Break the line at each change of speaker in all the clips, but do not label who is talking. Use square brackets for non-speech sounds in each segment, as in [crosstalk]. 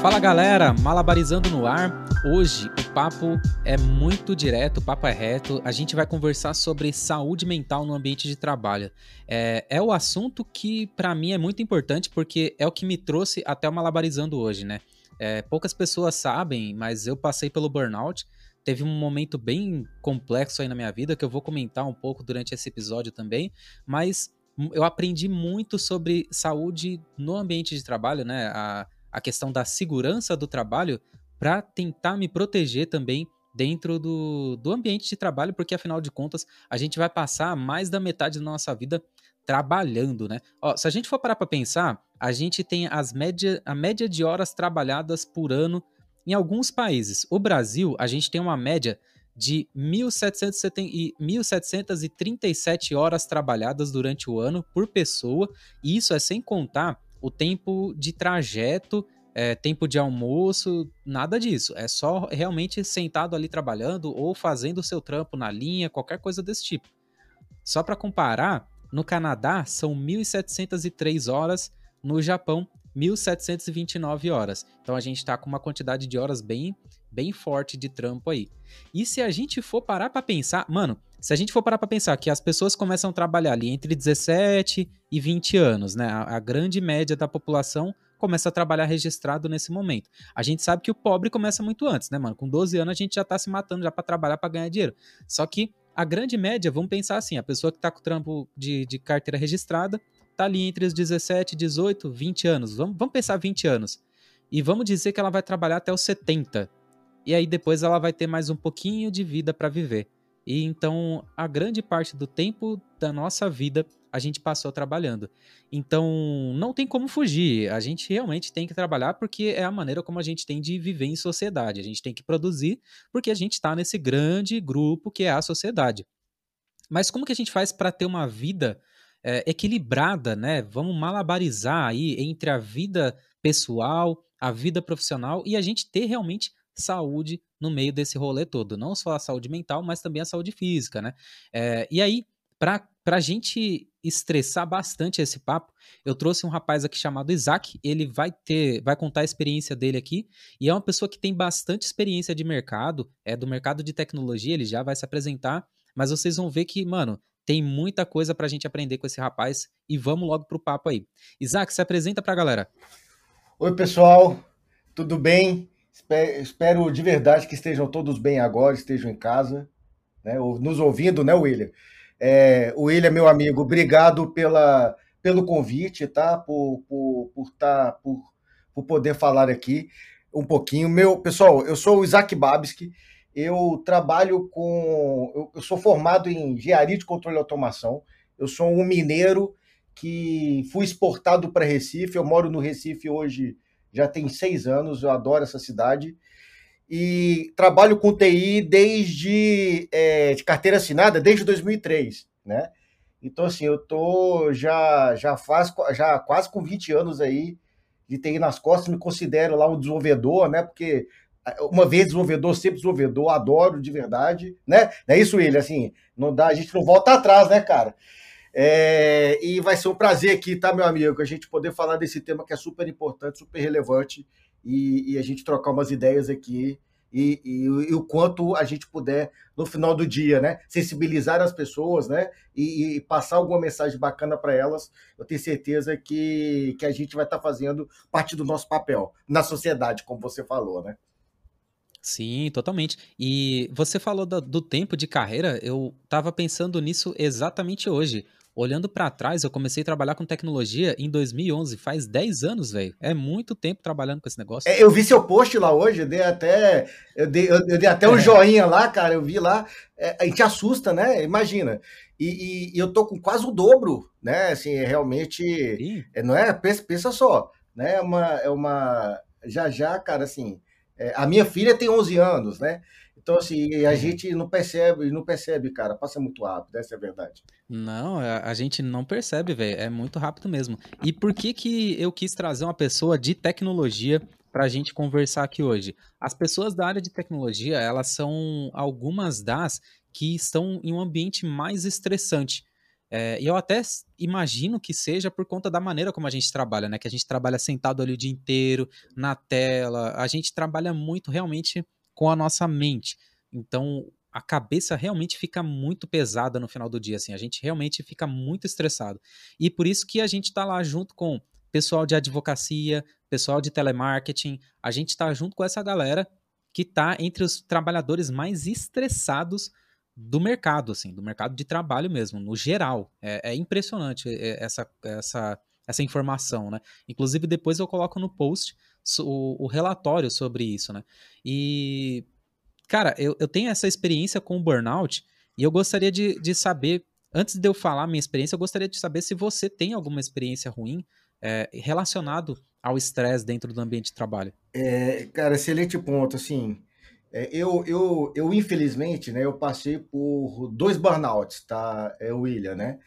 Fala galera, malabarizando no ar. Hoje o papo é muito direto, o papo é reto. A gente vai conversar sobre saúde mental no ambiente de trabalho. É, é o assunto que para mim é muito importante porque é o que me trouxe até o malabarizando hoje, né? É, poucas pessoas sabem, mas eu passei pelo burnout. Teve um momento bem complexo aí na minha vida que eu vou comentar um pouco durante esse episódio também, mas eu aprendi muito sobre saúde no ambiente de trabalho, né? A, a questão da segurança do trabalho para tentar me proteger também dentro do, do ambiente de trabalho, porque afinal de contas a gente vai passar mais da metade da nossa vida trabalhando, né? Ó, se a gente for parar para pensar, a gente tem as média, a média de horas trabalhadas por ano em alguns países. O Brasil, a gente tem uma média de 1.737 horas trabalhadas durante o ano por pessoa, e isso é sem contar o tempo de trajeto, é, tempo de almoço, nada disso. É só realmente sentado ali trabalhando ou fazendo o seu trampo na linha, qualquer coisa desse tipo. Só para comparar, no Canadá são 1.703 horas, no Japão 1.729 horas. Então a gente está com uma quantidade de horas bem, bem forte de trampo aí. E se a gente for parar para pensar, mano, se a gente for parar para pensar que as pessoas começam a trabalhar ali entre 17 e 20 anos, né? A, a, grande média da população começa a trabalhar registrado nesse momento. A gente sabe que o pobre começa muito antes, né, mano? Com 12 anos a gente já tá se matando já para trabalhar para ganhar dinheiro. Só que a grande média, vamos pensar assim, a pessoa que tá com trampo de, de carteira registrada, tá ali entre os 17, 18, 20 anos. Vamos, vamos pensar 20 anos. E vamos dizer que ela vai trabalhar até os 70. E aí depois ela vai ter mais um pouquinho de vida para viver. E então a grande parte do tempo da nossa vida a gente passou trabalhando. Então não tem como fugir. A gente realmente tem que trabalhar porque é a maneira como a gente tem de viver em sociedade. A gente tem que produzir porque a gente está nesse grande grupo que é a sociedade. Mas como que a gente faz para ter uma vida é, equilibrada, né? Vamos malabarizar aí entre a vida pessoal, a vida profissional e a gente ter realmente saúde no meio desse rolê todo. Não só a saúde mental, mas também a saúde física, né? É, e aí, para a gente estressar bastante esse papo, eu trouxe um rapaz aqui chamado Isaac. Ele vai ter, vai contar a experiência dele aqui. E é uma pessoa que tem bastante experiência de mercado, é do mercado de tecnologia, ele já vai se apresentar. Mas vocês vão ver que, mano, tem muita coisa para a gente aprender com esse rapaz. E vamos logo pro papo aí. Isaac, se apresenta para a galera.
Oi, pessoal, tudo bem? Espero de verdade que estejam todos bem agora, estejam em casa, né, nos ouvindo, né, William? É, William, meu amigo, obrigado pela, pelo convite, tá? Por, por, por, tá, por, por poder falar aqui um pouquinho. Meu, pessoal, eu sou o Isaac Babski, eu trabalho com. Eu, eu sou formado em engenharia de controle e automação. Eu sou um mineiro que fui exportado para Recife. Eu moro no Recife hoje já tem seis anos, eu adoro essa cidade. E trabalho com TI desde é, de carteira assinada desde 2003, né? Então, assim, eu tô já, já faz já quase com 20 anos aí de TI nas costas, me considero lá um desenvolvedor, né? Porque uma vez desenvolvedor, sempre desenvolvedor, adoro de verdade, né? É isso, ele, assim, não dá, a gente não volta atrás, né, cara? É, e vai ser um prazer aqui, tá, meu amigo, a gente poder falar desse tema que é super importante, super relevante e, e a gente trocar umas ideias aqui e, e, e, o quanto a gente puder, no final do dia, né, sensibilizar as pessoas né, e, e passar alguma mensagem bacana para elas, eu tenho certeza que, que a gente vai estar tá fazendo parte do nosso papel na sociedade, como você falou, né?
Sim, totalmente. E você falou do, do tempo de carreira, eu estava pensando nisso exatamente hoje. Olhando para trás, eu comecei a trabalhar com tecnologia em 2011, faz 10 anos, velho. É muito tempo trabalhando com esse negócio.
É, eu vi seu post lá hoje, eu dei até, eu dei, eu, dei até um é. joinha lá, cara, eu vi lá. É, a gente assusta, né? Imagina. E, e, e, eu tô com quase o dobro, né? Assim, é realmente. É, não é? Pensa, pensa só, né? É uma, é uma. Já já, cara, assim. É, a minha filha tem 11 anos, né? Então, assim, a uhum. gente não percebe, não percebe, cara, passa muito rápido, essa é a verdade.
Não, a, gente não percebe, velho, é muito rápido mesmo. E por que que eu quis trazer uma pessoa de tecnologia para a gente conversar aqui hoje? As pessoas da área de tecnologia, elas são algumas das que estão em um ambiente mais estressante. É, e eu até imagino que seja por conta da maneira como a gente trabalha, né? Que a gente trabalha sentado ali o dia inteiro, na tela, a gente trabalha muito realmente com a nossa mente. Então, a cabeça realmente fica muito pesada no final do dia, assim, a gente realmente fica muito estressado. E por isso que a gente está lá junto com pessoal de advocacia, pessoal de telemarketing, a gente está junto com essa galera que está entre os trabalhadores mais estressados do mercado, assim, do mercado de trabalho mesmo, no geral. É, é impressionante essa, essa, essa informação, né? Inclusive, depois eu coloco no post o, o relatório sobre isso, né? E, cara, eu, eu tenho essa experiência com o burnout e eu gostaria de, de saber, antes de eu falar minha experiência, eu gostaria de saber se você tem alguma experiência ruim é, relacionado ao estresse dentro do ambiente de trabalho.
É, cara, excelente ponto, assim, é, eu, eu, eu, infelizmente, né, eu passei por dois burnouts, tá, é, William, né?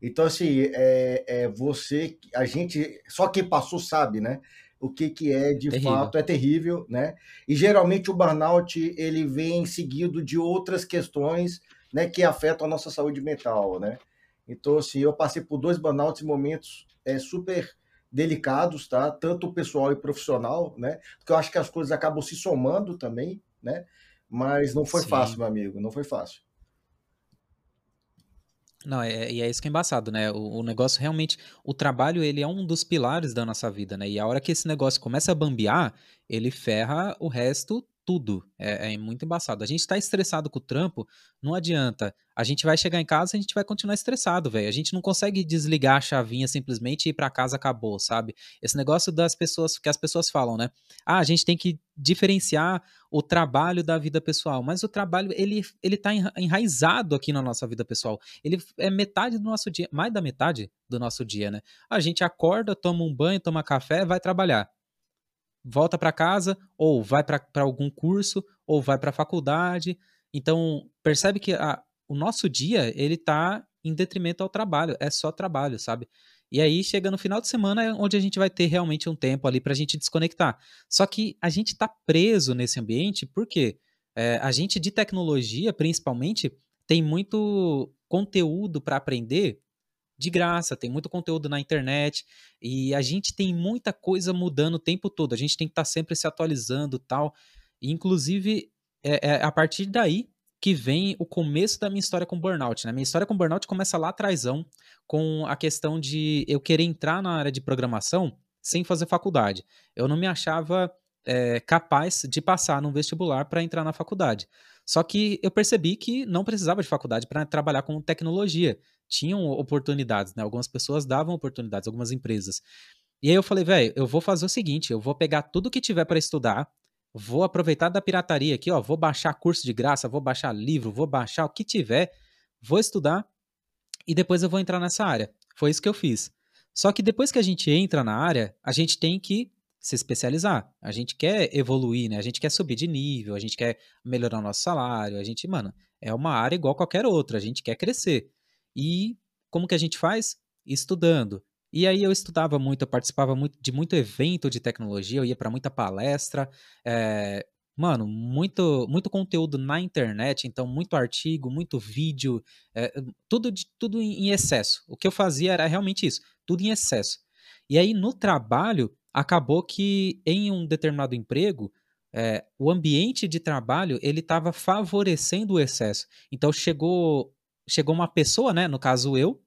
Então, assim, é, é você, a gente, só quem passou sabe, né? O que, que é de terrível. fato, é terrível, né? E geralmente o burnout, ele vem seguido de outras questões, né, que afetam a nossa saúde mental, né? Então, assim, eu passei por dois burnouts em momentos é, super delicados, tá? Tanto pessoal e profissional, né? Porque eu acho que as coisas acabam se somando também, né? Mas não foi Sim. fácil, meu amigo, não foi fácil.
Não, é, e é isso que é embaçado, né? O, o, negócio realmente, o trabalho, ele é um dos pilares da nossa vida, né? E a hora que esse negócio começa a bambear, ele ferra o resto tudo. É, é, muito embaçado. A gente tá estressado com o trampo, não adianta. A gente vai chegar em casa e a gente vai continuar estressado, velho. A gente não consegue desligar a chavinha simplesmente e ir pra casa acabou, sabe? Esse negócio das pessoas, que as pessoas falam, né? Ah, a gente tem que diferenciar o trabalho da vida pessoal. Mas o trabalho, ele, ele tá enraizado aqui na nossa vida pessoal. Ele é metade do nosso dia, mais da metade do nosso dia, né? A gente acorda, toma um banho, toma café, vai trabalhar volta para casa, ou vai para algum curso, ou vai para a faculdade. Então, percebe que a, o nosso dia, ele tá em detrimento ao trabalho, é só trabalho, sabe? E aí chega no final de semana é onde a gente vai ter realmente um tempo ali para a gente desconectar. Só que a gente está preso nesse ambiente porque é, a gente de tecnologia, principalmente, tem muito conteúdo para aprender de graça, tem muito conteúdo na internet e a gente tem muita coisa mudando o tempo todo. A gente tem que estar tá sempre se atualizando tal. E, inclusive, é, é, a partir daí que vem o começo da minha história com burnout. Né? Minha história com burnout começa lá atrás, com a questão de eu querer entrar na área de programação sem fazer faculdade. Eu não me achava é, capaz de passar num vestibular para entrar na faculdade. Só que eu percebi que não precisava de faculdade para trabalhar com tecnologia tinham oportunidades, né? Algumas pessoas davam oportunidades, algumas empresas. E aí eu falei, velho, eu vou fazer o seguinte, eu vou pegar tudo que tiver para estudar, vou aproveitar da pirataria aqui, ó, vou baixar curso de graça, vou baixar livro, vou baixar o que tiver, vou estudar e depois eu vou entrar nessa área. Foi isso que eu fiz. Só que depois que a gente entra na área, a gente tem que se especializar. A gente quer evoluir, né? A gente quer subir de nível, a gente quer melhorar o nosso salário, a gente, mano, é uma área igual qualquer outra, a gente quer crescer. E como que a gente faz? Estudando. E aí eu estudava muito, eu participava muito de muito evento de tecnologia, eu ia para muita palestra, é, mano, muito, muito conteúdo na internet, então muito artigo, muito vídeo, é, tudo, de, tudo em excesso. O que eu fazia era realmente isso, tudo em excesso. E aí no trabalho, acabou que em um determinado emprego, é, o ambiente de trabalho ele estava favorecendo o excesso. Então chegou chegou uma pessoa, né, no caso eu,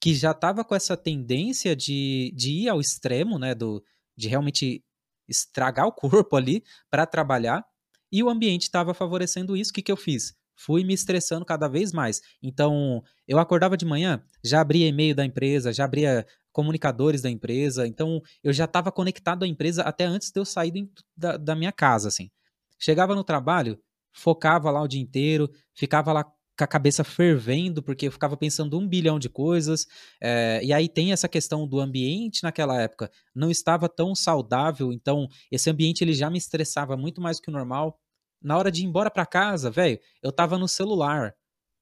que já estava com essa tendência de, de ir ao extremo, né, do, de realmente estragar o corpo ali para trabalhar, e o ambiente estava favorecendo isso. O que, que eu fiz? Fui me estressando cada vez mais. Então, eu acordava de manhã, já abria e-mail da empresa, já abria comunicadores da empresa, então eu já estava conectado à empresa até antes de eu sair da, da minha casa, assim. Chegava no trabalho, focava lá o dia inteiro, ficava lá com a cabeça fervendo, porque eu ficava pensando um bilhão de coisas. É, e aí tem essa questão do ambiente naquela época, não estava tão saudável, então esse ambiente ele já me estressava muito mais do que o normal. Na hora de ir embora para casa, velho, eu tava no celular,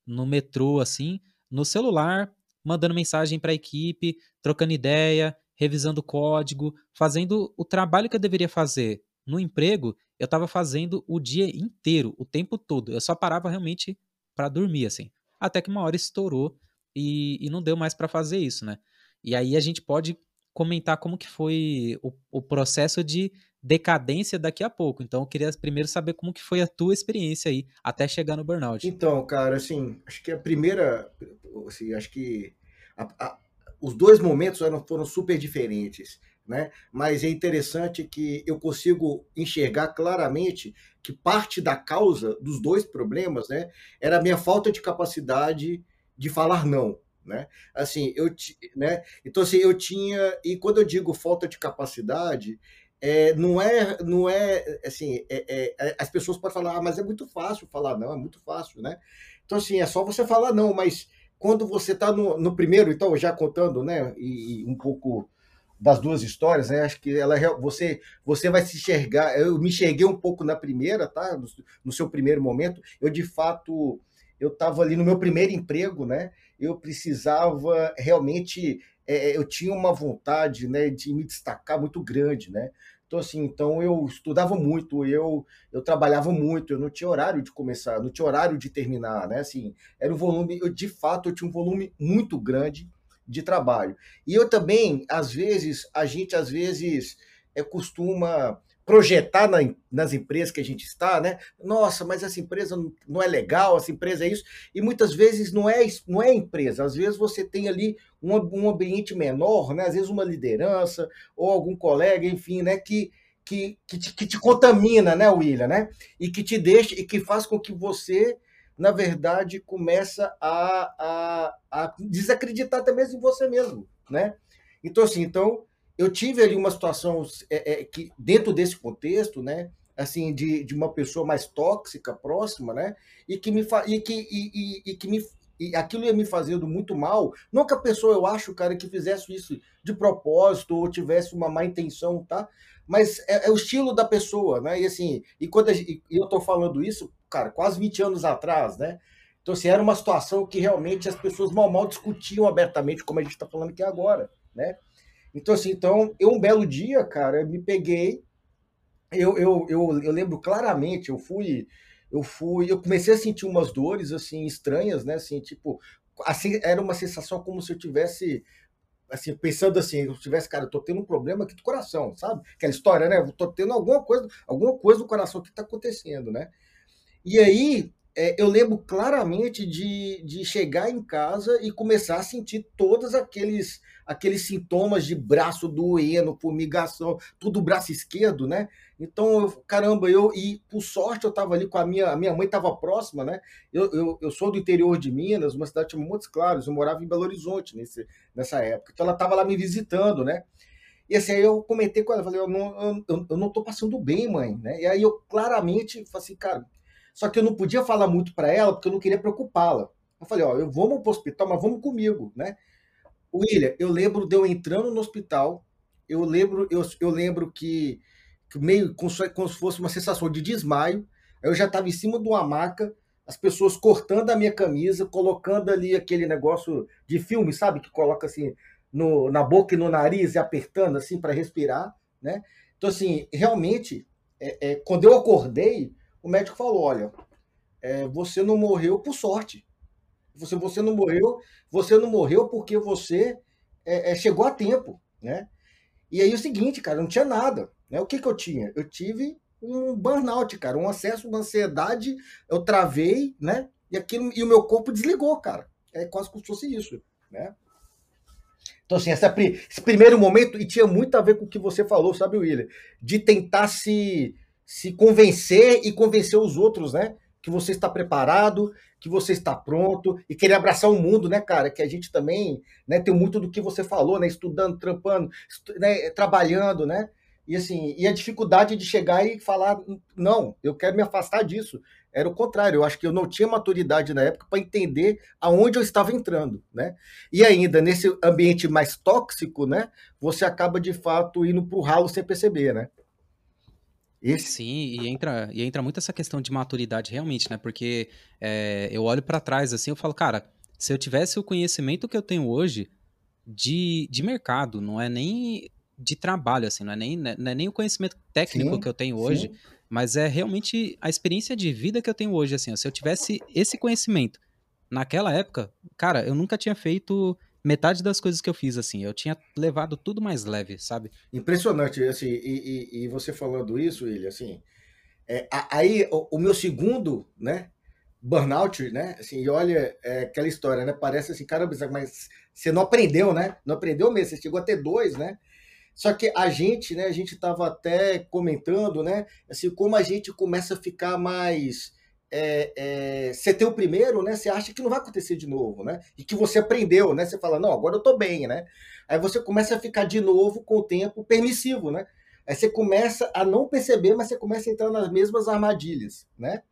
no metrô, assim, no celular, mandando mensagem para a equipe, trocando ideia, revisando código, fazendo o trabalho que eu deveria fazer no emprego, eu estava fazendo o dia inteiro, o tempo todo. Eu só parava realmente para dormir, assim. Até que uma hora estourou e, e não deu mais para fazer isso, né? E aí a gente pode comentar como que foi o, o processo de decadência daqui a pouco. Então eu queria primeiro saber como que foi a tua experiência aí até chegar no burnout.
Então, cara, assim, acho que a primeira, assim, acho que a, a, os dois momentos eram, foram super diferentes, né? Mas é interessante que eu consigo enxergar claramente que parte da causa dos dois problemas, né, era a minha falta de capacidade de falar não, né? Assim, eu, né? Então assim, eu tinha e quando eu digo falta de capacidade, é, não é, não é assim, é, é, é, as pessoas podem falar, ah, mas é muito fácil falar não, é muito fácil, né? Então assim, é só você falar não, mas quando você está no, no, primeiro, então já contando, né, e, e, um pouco das duas histórias, né, acho que ela você você vai se enxergar, eu me enxerguei um pouco na primeira, tá, no, no seu primeiro momento, eu de fato eu estava ali no meu primeiro emprego, né? Eu precisava realmente, é, eu tinha uma vontade, né, de me destacar muito grande, né? Então assim, então eu estudava muito, eu eu trabalhava muito, eu não tinha horário de começar, não tinha horário de terminar, né? Assim, era um volume, eu de fato eu tinha um volume muito grande de trabalho. E eu também, às vezes, a gente às vezes é, costuma projetar na, nas empresas que a gente está, né? Nossa, mas essa empresa não é legal, essa empresa é isso. E muitas vezes não é, não é empresa, às vezes você tem ali um, um ambiente menor, né? Às vezes uma liderança ou algum colega, enfim, né? Que, que, que, te, que te contamina, né, William, né? E que te deixa e que faz com que você, na verdade, começa a, a, a desacreditar até mesmo em você mesmo, né? Então, assim, então eu tive ali uma situação é, é, que dentro desse contexto, né, assim, de, de uma pessoa mais tóxica, próxima, né, e que me e que, e, e, e que me e aquilo ia me fazendo muito mal. Não que a pessoa, eu acho, cara, que fizesse isso de propósito ou tivesse uma má intenção, tá? Mas é, é o estilo da pessoa, né? E assim, e quando a, e eu tô falando isso, cara, quase 20 anos atrás, né? Então, assim, era uma situação que realmente as pessoas mal mal discutiam abertamente, como a gente está falando aqui agora, né? Então, assim, então, eu um belo dia, cara, me peguei, eu, eu, eu, eu lembro claramente, eu fui, eu fui, eu comecei a sentir umas dores, assim, estranhas, né, assim, tipo, assim, era uma sensação como se eu tivesse, assim, pensando assim, eu tivesse, cara, eu tô tendo um problema aqui do coração, sabe? Aquela história, né, eu tô tendo alguma coisa, alguma coisa no coração que tá acontecendo, né? E aí, é, eu lembro claramente de, de chegar em casa e começar a sentir todos aqueles aqueles sintomas de braço doendo, fumigação, tudo braço esquerdo, né? Então, eu, caramba, eu e por sorte eu estava ali com a minha, a minha mãe estava próxima, né? Eu, eu, eu, sou do interior de Minas, uma cidade chamada Montes Claros, eu morava em Belo Horizonte nesse, nessa época. Então ela estava lá me visitando, né? E assim, aí eu comentei com ela, falei, eu não, eu, eu não tô passando bem, mãe, né? E aí eu claramente falei assim, cara, só que eu não podia falar muito para ela, porque eu não queria preocupá-la. Eu falei, ó, eu vamos para o hospital, mas vamos comigo, né? William, eu lembro de eu entrando no hospital, eu lembro, eu, eu lembro que, que meio como se, como se fosse uma sensação de desmaio, eu já estava em cima de uma maca, as pessoas cortando a minha camisa, colocando ali aquele negócio de filme, sabe? Que coloca assim no, na boca e no nariz e apertando assim para respirar, né? Então, assim, realmente, é, é, quando eu acordei, o médico falou: olha, é, você não morreu por sorte. Você, você não morreu, você não morreu porque você é, é, chegou a tempo, né? E aí o seguinte, cara, não tinha nada, né? O que que eu tinha? Eu tive um burnout, cara, um acesso, uma ansiedade, eu travei, né? E aquilo e o meu corpo desligou, cara. É quase como se fosse isso, né? Então, assim, essa, esse primeiro momento, e tinha muito a ver com o que você falou, sabe, William? De tentar se, se convencer e convencer os outros, né? Que você está preparado, que você está pronto e querer abraçar o mundo, né, cara? Que a gente também né, tem muito do que você falou, né? Estudando, trampando, estu né, trabalhando, né? E assim, e a dificuldade de chegar e falar, não, eu quero me afastar disso. Era o contrário, eu acho que eu não tinha maturidade na época para entender aonde eu estava entrando, né? E ainda nesse ambiente mais tóxico, né? Você acaba de fato indo para o ralo sem perceber, né?
Esse... Sim, e entra, e entra muito essa questão de maturidade realmente, né? Porque é, eu olho para trás assim, eu falo, cara, se eu tivesse o conhecimento que eu tenho hoje de, de mercado, não é nem de trabalho, assim, não é nem, né, não é nem o conhecimento técnico sim, que eu tenho hoje, sim. mas é realmente a experiência de vida que eu tenho hoje, assim, ó, se eu tivesse esse conhecimento naquela época, cara, eu nunca tinha feito metade das coisas que eu fiz, assim. Eu tinha levado tudo mais leve, sabe?
Impressionante, assim, e, e, e você falando isso, William, assim, é, aí o, o, meu segundo, né, burnout, né, assim, e olha é, aquela história, né, parece assim, caramba, mas você não aprendeu, né, não aprendeu mesmo, você chegou a ter dois, né, só que a gente, né, a gente estava até comentando, né, assim, como a gente começa a ficar mais é, é, você tem o primeiro, né? Você acha que não vai acontecer de novo, né? E que você aprendeu, né? Você fala, não, agora eu tô bem, né? Aí você começa a ficar de novo com o tempo permissivo, né? Aí você começa a não perceber, mas você começa a entrar nas mesmas armadilhas, né?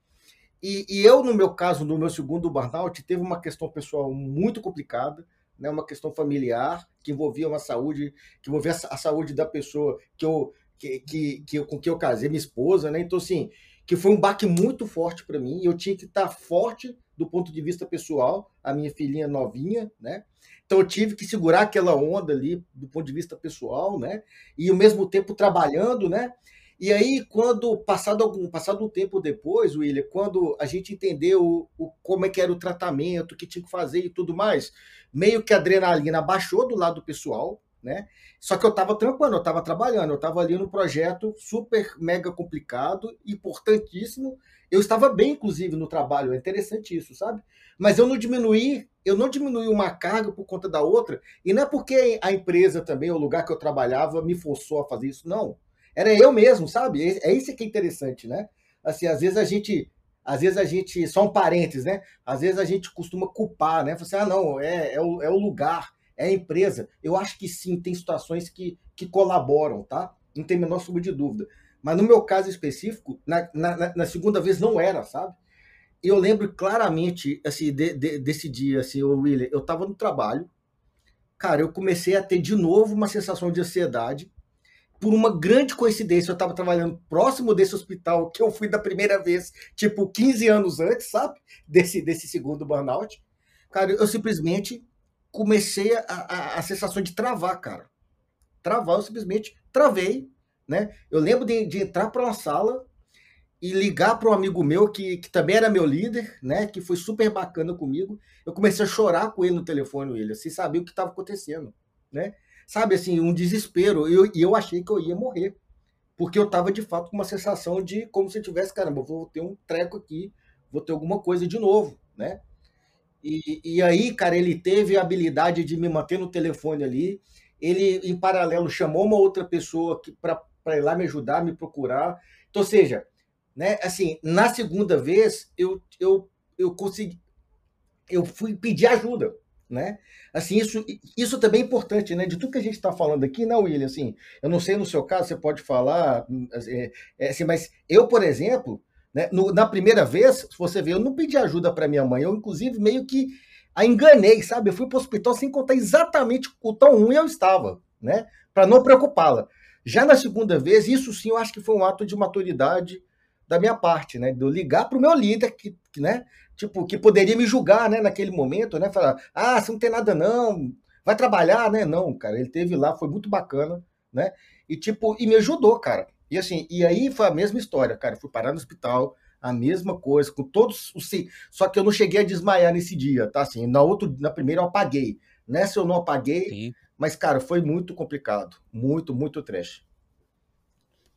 E, e eu, no meu caso, no meu segundo burnout, teve uma questão pessoal muito complicada, né? Uma questão familiar que envolvia uma saúde, que envolvia a, saúde da pessoa que eu que, que, que, com que eu casei, minha esposa, né? Então, assim, que foi um baque muito forte para mim. Eu tinha que estar forte do ponto de vista pessoal, a minha filhinha novinha, né? Então eu tive que segurar aquela onda ali do ponto de vista pessoal, né? E ao mesmo tempo trabalhando, né? E aí, quando, passado algum passado um tempo depois, William, quando a gente entendeu o, como é que era o tratamento, o que tinha que fazer e tudo mais, meio que a adrenalina baixou do lado pessoal, né? Só que eu estava trampando, eu estava trabalhando, eu estava ali no projeto super mega complicado, importantíssimo. Eu estava bem, inclusive, no trabalho, é interessante isso, sabe? Mas eu não diminuí, eu não diminuí uma carga por conta da outra, e não é porque a empresa também, o lugar que eu trabalhava, me forçou a fazer isso, não. Era eu mesmo, sabe? É, é isso que é interessante, né? Assim, às vezes a gente às vezes a gente, só um parênteses, né? Às vezes a gente costuma culpar, né? Você, assim, ah, não, é, é, o, é o lugar, é a empresa. Eu acho que sim, tem situações que, que colaboram, tá? Não tem menor sombra de dúvida. Mas no meu caso específico, na, na, na segunda vez não era, sabe? Eu lembro claramente assim, de, de, desse dia, assim, o William, eu estava no trabalho, cara, eu comecei a ter de novo uma sensação de ansiedade. Por uma grande coincidência, eu estava trabalhando próximo desse hospital que eu fui da primeira vez, tipo 15 anos antes, sabe? Desse, desse segundo burnout. Cara, eu simplesmente comecei a, a, a sensação de travar, cara. Travar, eu simplesmente travei, né? Eu lembro de, de entrar para uma sala e ligar para um amigo meu que, que também era meu líder, né? Que foi super bacana comigo. Eu comecei a chorar com ele no telefone, ele, assim, sabia o que estava acontecendo, né? Sabe, assim, um desespero. E eu, eu achei que eu ia morrer. Porque eu estava, de fato, com uma sensação de como se eu tivesse, caramba, vou ter um treco aqui, vou ter alguma coisa de novo, né? E, e aí, cara, ele teve a habilidade de me manter no telefone ali. Ele, em paralelo, chamou uma outra pessoa para ir lá me ajudar, me procurar. Então, ou seja, né, assim, na segunda vez, eu, eu, eu consegui. Eu fui pedir ajuda, né? Assim, isso, isso também é importante, né? De tudo que a gente está falando aqui, não, William, assim, eu não sei no seu caso, você pode falar, é, é, assim, mas eu, por exemplo, né? No, na primeira vez, se você vê, eu não pedi ajuda para minha mãe, eu inclusive meio que a enganei, sabe? Eu fui para o hospital sem contar exatamente o tão ruim eu estava, né? Para não preocupá-la. Já na segunda vez, isso sim eu acho que foi um ato de maturidade da minha parte, né? De eu ligar para o meu líder, que, que, né? Tipo, que poderia me julgar, né? Naquele momento, né? Falar, ah, você não tem nada não, vai trabalhar, né? Não, cara, ele teve lá, foi muito bacana, né? E tipo, e me ajudou, cara. E assim, e aí foi a mesma história, cara. Eu fui parar no hospital, a mesma coisa, com todos os. Só que eu não cheguei a desmaiar nesse dia, tá? Assim, na, outro, na primeira eu apaguei. Nessa eu não apaguei, Sim. mas, cara, foi muito complicado. Muito, muito trash.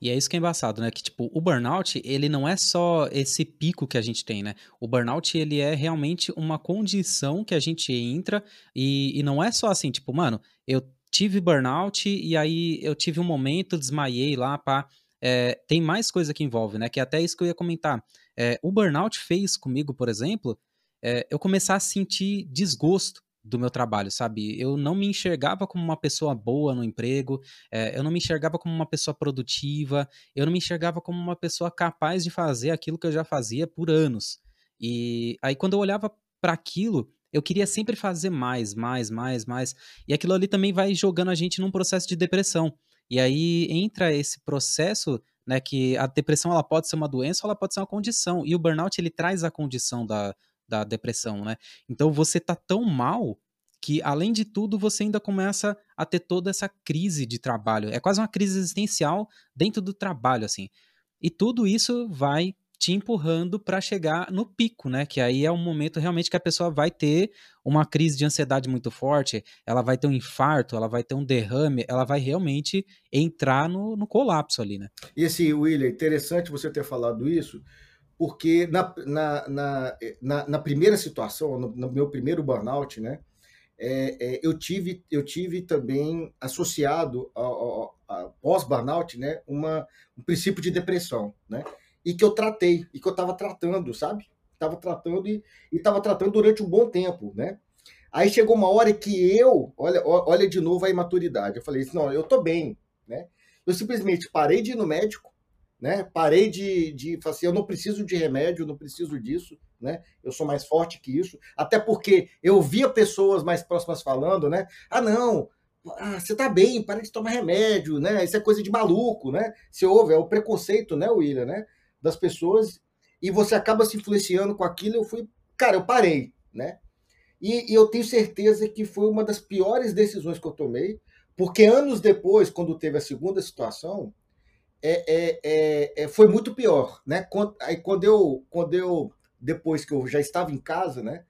E é isso que é embaçado, né? Que, tipo, o burnout, ele não é só esse pico que a gente tem, né? O burnout, ele é realmente uma condição que a gente entra e, e não é só assim, tipo, mano, eu tive burnout e aí eu tive um momento, desmaiei lá, pá. É, tem mais coisa que envolve, né? Que é até isso que eu ia comentar. É, o burnout fez comigo, por exemplo, é, eu começar a sentir desgosto do meu trabalho, sabe? Eu não me enxergava como uma pessoa boa no emprego, é, eu não me enxergava como uma pessoa produtiva, eu não me enxergava como uma pessoa capaz de fazer aquilo que eu já fazia por anos. E aí, quando eu olhava para aquilo, eu queria sempre fazer mais, mais, mais, mais. E aquilo ali também vai jogando a gente num processo de depressão. E aí entra esse processo, né, que a depressão ela pode ser uma doença ou ela pode ser uma condição. E o burnout ele traz a condição da, da depressão, né? Então você tá tão mal que além de tudo você ainda começa a ter toda essa crise de trabalho. É quase uma crise existencial dentro do trabalho assim. E tudo isso vai te empurrando para chegar no pico, né? Que aí é um momento realmente que a pessoa vai ter uma crise de ansiedade muito forte, ela vai ter um infarto, ela vai ter um derrame, ela vai realmente entrar no, no colapso ali, né?
E assim, William, interessante você ter falado isso, porque na, na, na, na, na primeira situação, no, no, meu primeiro burnout, né? É, é, eu, tive, eu tive também associado ao, ao pós-burnout, né? Um princípio de depressão, né? E que eu tratei, e que eu estava tratando, sabe? Estava tratando e estava tratando durante um bom tempo, né? Aí chegou uma hora que eu, olha, olha de novo a imaturidade. Eu falei assim, não, eu tô bem, né? Eu simplesmente parei de ir no médico, né? Parei de, de falar assim, eu não preciso de remédio, não preciso disso, né? Eu sou mais forte que isso. Até porque eu via pessoas mais próximas falando, né? Ah, não, ah, você tá bem, para de tomar remédio, né? Isso é coisa de maluco, né? Se ouve, é o preconceito, né, William, né? Das pessoas e você acaba se influenciando com aquilo. Eu fui, cara, eu parei, né? E, e, eu tenho certeza que foi uma das piores decisões que eu tomei, porque anos depois, quando teve a segunda situação, é, é, é, é foi muito pior, né? Quando, aí quando eu, quando eu, depois que eu já estava em casa, né?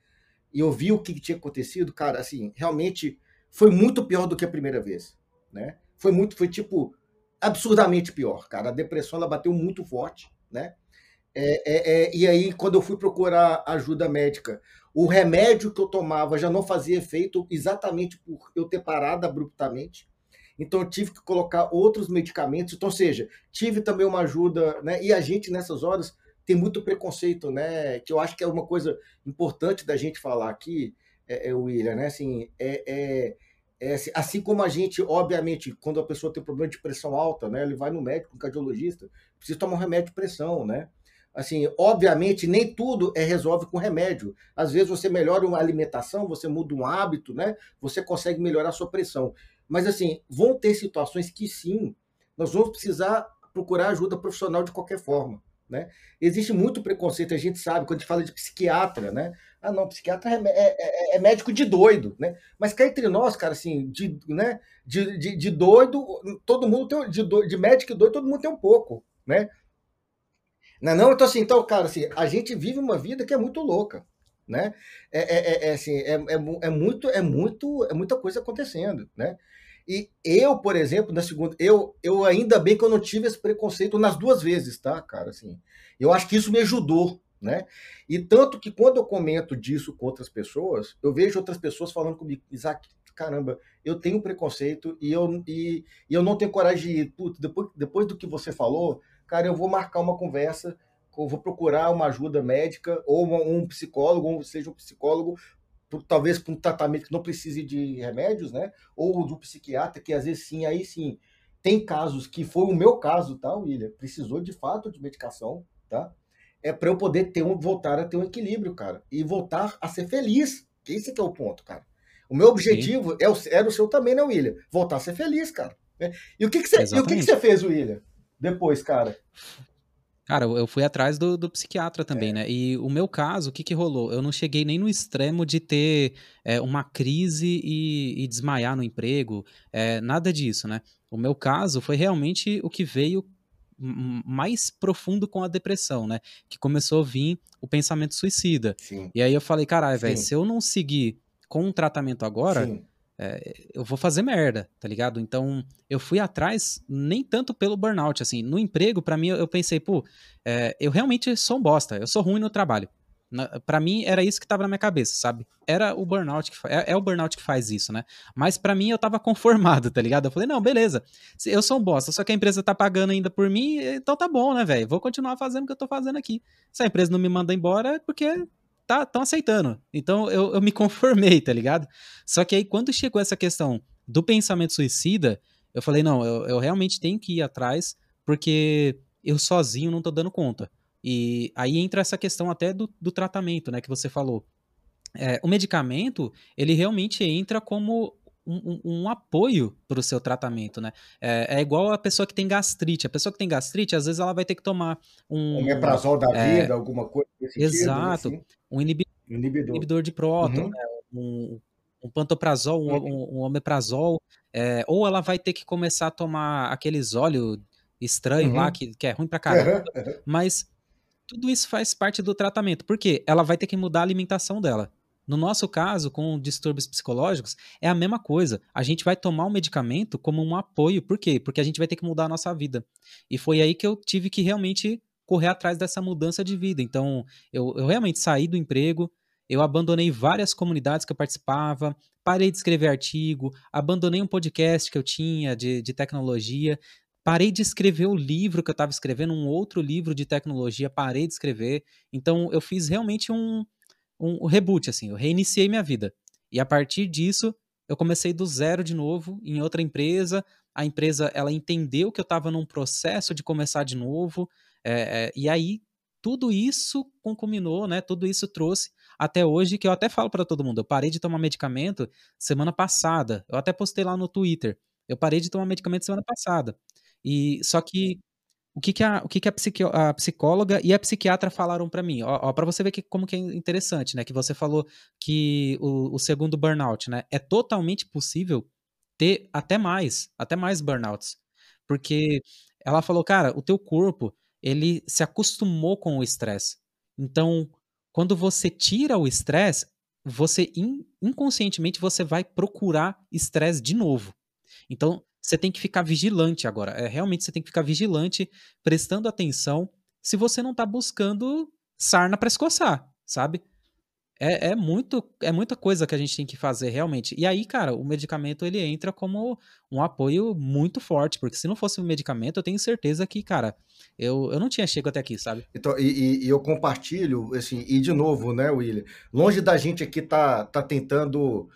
E eu vi o que tinha acontecido, cara, assim, realmente foi muito pior do que a primeira vez, né? Foi muito, foi tipo absurdamente pior, cara. A depressão ela bateu muito forte né? É, é, é, e aí, quando eu fui procurar ajuda médica, o remédio que eu tomava já não fazia efeito exatamente por eu ter parado abruptamente. Então, eu tive que colocar outros medicamentos. Então, ou seja, tive também uma ajuda, né? E a gente, nessas horas, tem muito preconceito, né? Que eu acho que é uma coisa importante da gente falar aqui, é, é William, né? Assim, é, é assim, assim como a gente, obviamente, quando a pessoa tem problema de pressão alta, né, ele vai no médico, um cardiologista, precisa tomar um remédio de pressão, né? Assim, obviamente, nem tudo é resolve com remédio. Às vezes você melhora uma alimentação, você muda um hábito, né? Você consegue melhorar a sua pressão. Mas assim, vão ter situações que sim, nós vamos precisar procurar ajuda profissional de qualquer forma. Né? Existe muito preconceito, a gente sabe, quando a gente fala de psiquiatra, né? Ah, não, psiquiatra é, é, é, é médico de doido, né? Mas cá entre nós, cara, assim, de, né? de, de, de doido, todo mundo tem, de, de médico e doido, todo mundo tem um pouco, né? Não, não, então assim, então, cara, assim, a gente vive uma vida que é muito louca, né? É, é, é assim, é, é, é, muito, é muito, é muita coisa acontecendo, né? E eu, por exemplo, na segunda, eu, eu ainda bem que eu não tive esse preconceito nas duas vezes, tá, cara? Assim, eu acho que isso me ajudou, né? E tanto que quando eu comento disso com outras pessoas, eu vejo outras pessoas falando comigo, Isaac, caramba, eu tenho preconceito e eu, e, e eu não tenho coragem de ir. Putz, depois, depois do que você falou, cara, eu vou marcar uma conversa, eu vou procurar uma ajuda médica ou um psicólogo, ou seja um psicólogo, talvez para um tratamento que não precise de remédios, né? Ou do psiquiatra, que às vezes sim, aí sim. Tem casos que foi o meu caso, tá, William? Precisou de fato de medicação, tá? É para eu poder ter um, voltar a ter um equilíbrio, cara. E voltar a ser feliz. Esse que é o ponto, cara. O meu objetivo é o, era o seu também, né, William? Voltar a ser feliz, cara. E o que, que você, o que, que você fez, William? Depois, cara.
Cara, eu fui atrás do, do psiquiatra também, é. né? E o meu caso, o que que rolou? Eu não cheguei nem no extremo de ter é, uma crise e, e, desmaiar no emprego, é, nada disso, né? O meu caso foi realmente o que veio mais profundo com a depressão, né? Que começou a vir o pensamento suicida. Sim. E aí eu falei, caralho, velho, se eu não seguir com o tratamento agora, Sim é, eu vou fazer merda, tá ligado? Então, eu fui atrás nem tanto pelo burnout, assim, no emprego, para mim, eu pensei, pô, é, eu realmente sou um bosta, eu sou ruim no trabalho. para mim, era isso que tava na minha cabeça, sabe? Era o burnout, que é, é o burnout que faz isso, né? Mas para mim, eu tava [laughs] conformado, tá ligado? Eu falei, não, beleza, eu sou um bosta, só que a empresa tá pagando ainda por mim, então tá bom, né, velho? Vou continuar fazendo o que eu tô fazendo aqui. Se a empresa não me manda embora, é porque tá, tão aceitando. Então eu, eu me [laughs] conformei, tá ligado? Só que aí quando chegou essa questão do pensamento suicida, eu falei, não, eu, eu realmente tenho que ir atrás, porque eu sozinho não tô dando conta. E aí entra essa questão até do, do tratamento, né, que você falou. É, o medicamento, ele realmente entra como um, um, um apoio para o seu tratamento, né? É, é, igual a pessoa que tem gastrite. A pessoa que tem gastrite, às vezes ela vai ter que tomar um...
Um meprazol da é, vida, alguma coisa
desse Exato. Assim. Um inibidor, inibidor. inibidor de próton, uhum. né? um, um pantoprazol, um, uhum. um, um omeprazol. É, ou ela vai ter que começar a tomar aqueles óleos estranhos uhum. lá, que, que é ruim pra caramba. [laughs] Mas tudo isso faz parte do tratamento, porque ela vai ter que mudar a alimentação dela. No nosso caso, com distúrbios psicológicos, é a mesma coisa. A gente vai tomar o um medicamento como um apoio. Por quê? Porque a gente vai ter que mudar a nossa vida. E foi aí que eu tive que realmente correr atrás dessa mudança de vida. Então, eu, eu realmente saí do emprego, eu abandonei várias comunidades que eu participava, parei de escrever artigo, abandonei um podcast que eu tinha de, de tecnologia, parei de escrever o livro que eu estava escrevendo, um outro livro de tecnologia, parei de escrever. Então, eu fiz realmente um, um, reboot, assim, eu reiniciei minha vida. E a partir disso, eu comecei do zero de novo em outra empresa. A empresa, ela entendeu que eu estava num processo de começar de novo. É, é, e aí, tudo isso concluminou, né? Tudo isso trouxe até hoje, que eu até falo para todo mundo. Eu parei de tomar medicamento semana passada. Eu até postei lá no Twitter. Eu parei de tomar medicamento semana passada. E só que o que, que, a, o que, que a, psiqui, a psicóloga e a psiquiatra falaram para mim? Ó, ó para você ver que, como que é interessante, né? Que você falou que o, o segundo burnout, né? É totalmente possível ter até mais, até mais burnouts. Porque ela falou, cara, o teu corpo, ele se acostumou com o estresse. Então, quando você tira o estresse, você in, inconscientemente você vai procurar estresse de novo. Então, você tem que ficar vigilante agora. É, realmente você tem que ficar vigilante, prestando atenção se você não está buscando sarna para escoçar, sabe? É, é, muito, é muita coisa que a gente tem que fazer realmente. E aí, cara, o medicamento ele entra como um apoio muito forte, porque se não fosse o medicamento, eu tenho certeza que, cara, eu, eu não tinha chego até aqui, sabe?
Então, e, e eu compartilho, assim, e de novo, né, William? Longe da gente aqui tá, tá tentando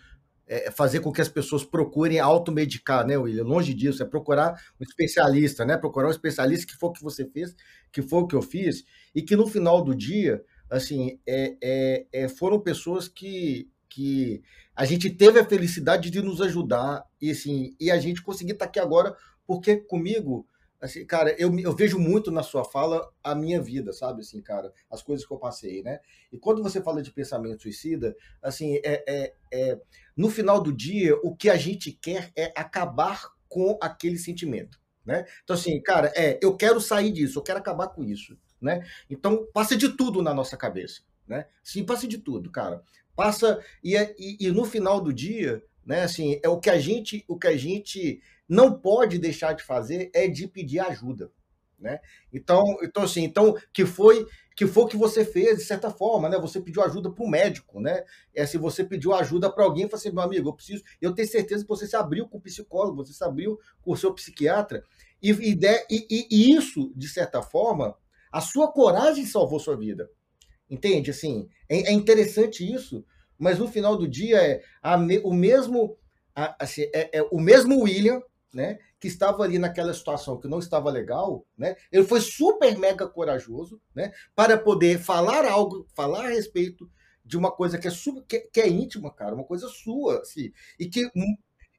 é, fazer com que as pessoas procurem automedicar, né, William? Longe disso, é procurar um especialista, né? Procurar um especialista que for o que você fez, que for o que eu fiz, e que no final do dia, assim, é, é, é, foram pessoas que, que a gente teve a felicidade de nos ajudar, e assim, e a gente conseguir estar aqui agora, porque comigo Assim, cara, eu, eu vejo muito na sua fala a minha vida, sabe? Assim, cara, as coisas que eu passei, né? E quando você fala de pensamento suicida, assim, é, é, é, no final do dia, o que a gente quer é acabar com aquele sentimento, né? Então, assim, cara, é, eu quero sair disso, eu quero acabar com isso, né? Então, passa de tudo na nossa cabeça, né? Sim, passa de tudo, cara. Passa, e, é, e, e no final do dia, né, assim, é o que a gente, o que a gente não pode deixar de fazer é de pedir ajuda, né? Então, então assim, então que foi que foi que você fez de certa forma, né? Você pediu ajuda para o médico, né? É se você pediu ajuda para alguém, falou assim, meu amigo, eu preciso, eu tenho certeza que você se abriu com o psicólogo, você se abriu com o seu psiquiatra e, e, e, e isso de certa forma, a sua coragem salvou sua vida, entende? Assim, é, é interessante isso, mas no final do dia é a, o mesmo a, assim, é, é o mesmo William né, que estava ali naquela situação que não estava legal, né, ele foi super mega corajoso, né, para poder falar algo, falar a respeito de uma coisa que é, super, que, que é íntima, cara, uma coisa sua, assim, e que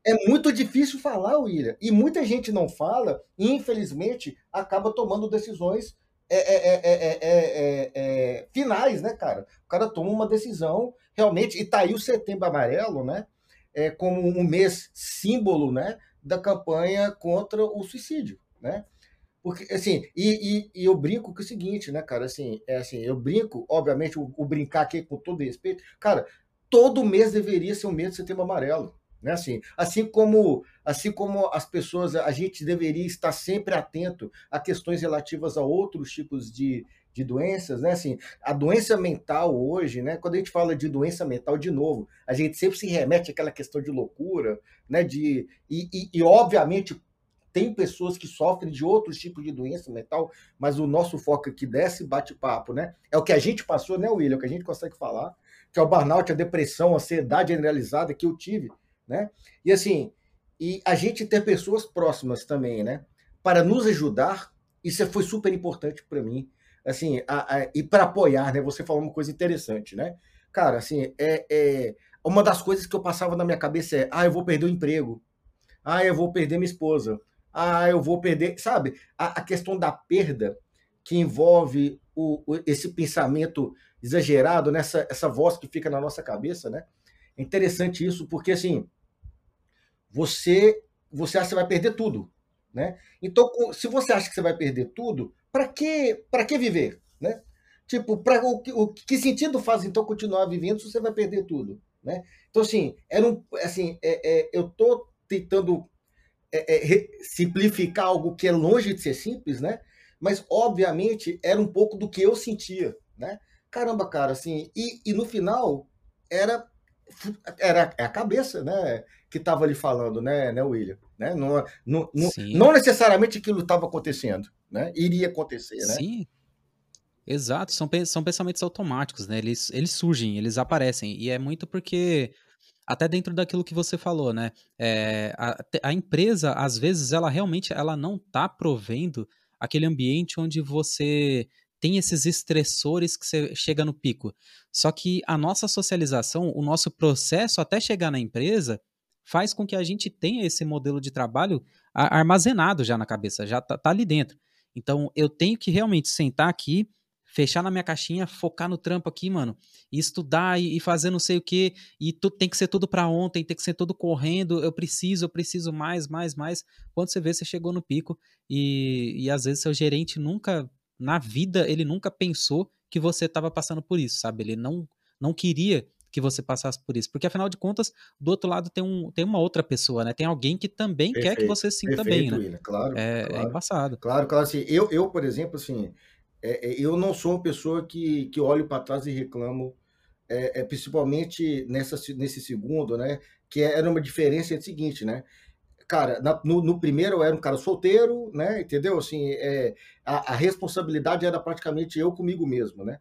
é muito difícil falar, William, e muita gente não fala, e infelizmente acaba tomando decisões é, é, é, finais, né, cara? O cara toma uma decisão realmente, e tá aí o setembro amarelo, né? É, como um mês símbolo, né? Da campanha contra o suicídio, né? Porque, assim, e, e, e, eu brinco com o seguinte, né, cara, assim, é assim, eu brinco, obviamente, o, o, brincar aqui com todo respeito, cara, todo mês deveria ser um mês de setembro amarelo, né, assim, assim como, assim como as pessoas, a gente deveria estar sempre atento a questões relativas a outros tipos de, de doenças, né? Assim, a doença mental hoje, né? Quando a gente fala de doença mental, de novo, a gente sempre se remete àquela questão de loucura, né? De, e, e, e obviamente, tem pessoas que sofrem de outros tipos de doença mental, mas o nosso foco aqui desse bate-papo, né? É o que a gente passou, né, William? É o que a gente consegue falar, que é o burnout, a depressão, a ansiedade generalizada que eu tive, né? E assim, e a gente ter pessoas próximas também, né? Para nos ajudar, isso foi super importante para mim assim, a, a, e para apoiar, né? Você falou uma coisa interessante, né? Cara, assim, é, é, uma das coisas que eu passava na minha cabeça é, ah, eu vou perder o emprego, ah, eu vou perder minha esposa, ah, eu vou perder, sabe? A, a questão da perda que envolve o, o, esse pensamento exagerado, nessa essa voz que fica na nossa cabeça, né? É interessante isso, porque assim, você você acha que vai perder tudo, né? Então, se você acha que você vai perder tudo, para que, para que viver, né? Tipo, pra, o, o, que sentido faz então continuar vivendo se você vai perder tudo? Né? Então, assim, era um, assim é, é, eu estou tentando é, é simplificar algo que é longe de ser simples, né? Mas, obviamente, era um pouco do que eu sentia, né? Caramba, cara, assim, e, e no final era era a cabeça, né, que estava ali falando, né, né, William, né? Não, não, não, não necessariamente aquilo estava acontecendo, né? Iria acontecer, né?
Sim. Exato, são, são pensamentos automáticos, né? Eles, eles surgem, eles aparecem. E é muito porque, até dentro daquilo que você falou, né? É, a, a, empresa, às vezes, ela realmente ela não está provendo aquele ambiente onde você tem esses estressores que você chega no pico. Só que a nossa socialização, o nosso processo até chegar na empresa, faz com que a gente tenha esse modelo de trabalho armazenado já na cabeça, já tá, tá ali dentro. Então, eu tenho que realmente sentar aqui fechar na minha caixinha, focar no trampo aqui, mano, e estudar e, e fazer não sei o que, e tu, tem que ser tudo para ontem, tem que ser tudo correndo, eu preciso, eu preciso mais, mais, mais. Quando você vê, você chegou no pico e, e às vezes seu gerente nunca, na vida, ele nunca pensou que você estava passando por isso, sabe? Ele não, não queria que você passasse por isso. Porque, afinal de contas, do outro lado tem, um, tem uma outra pessoa, né? Tem alguém que também perfeito, quer que você se sinta perfeito, bem, né?
Claro,
é,
claro,
é embaçado.
Claro, claro. Assim, eu, eu, por exemplo, assim, é, é, eu não sou uma pessoa que, que olho para trás e reclamo, é, é, principalmente nessa, nesse segundo, né? Que era uma diferença o seguinte, né? Cara, na, no, no, primeiro eu era um cara solteiro, né? Entendeu? Assim, é, a, a responsabilidade era praticamente eu comigo mesmo, né?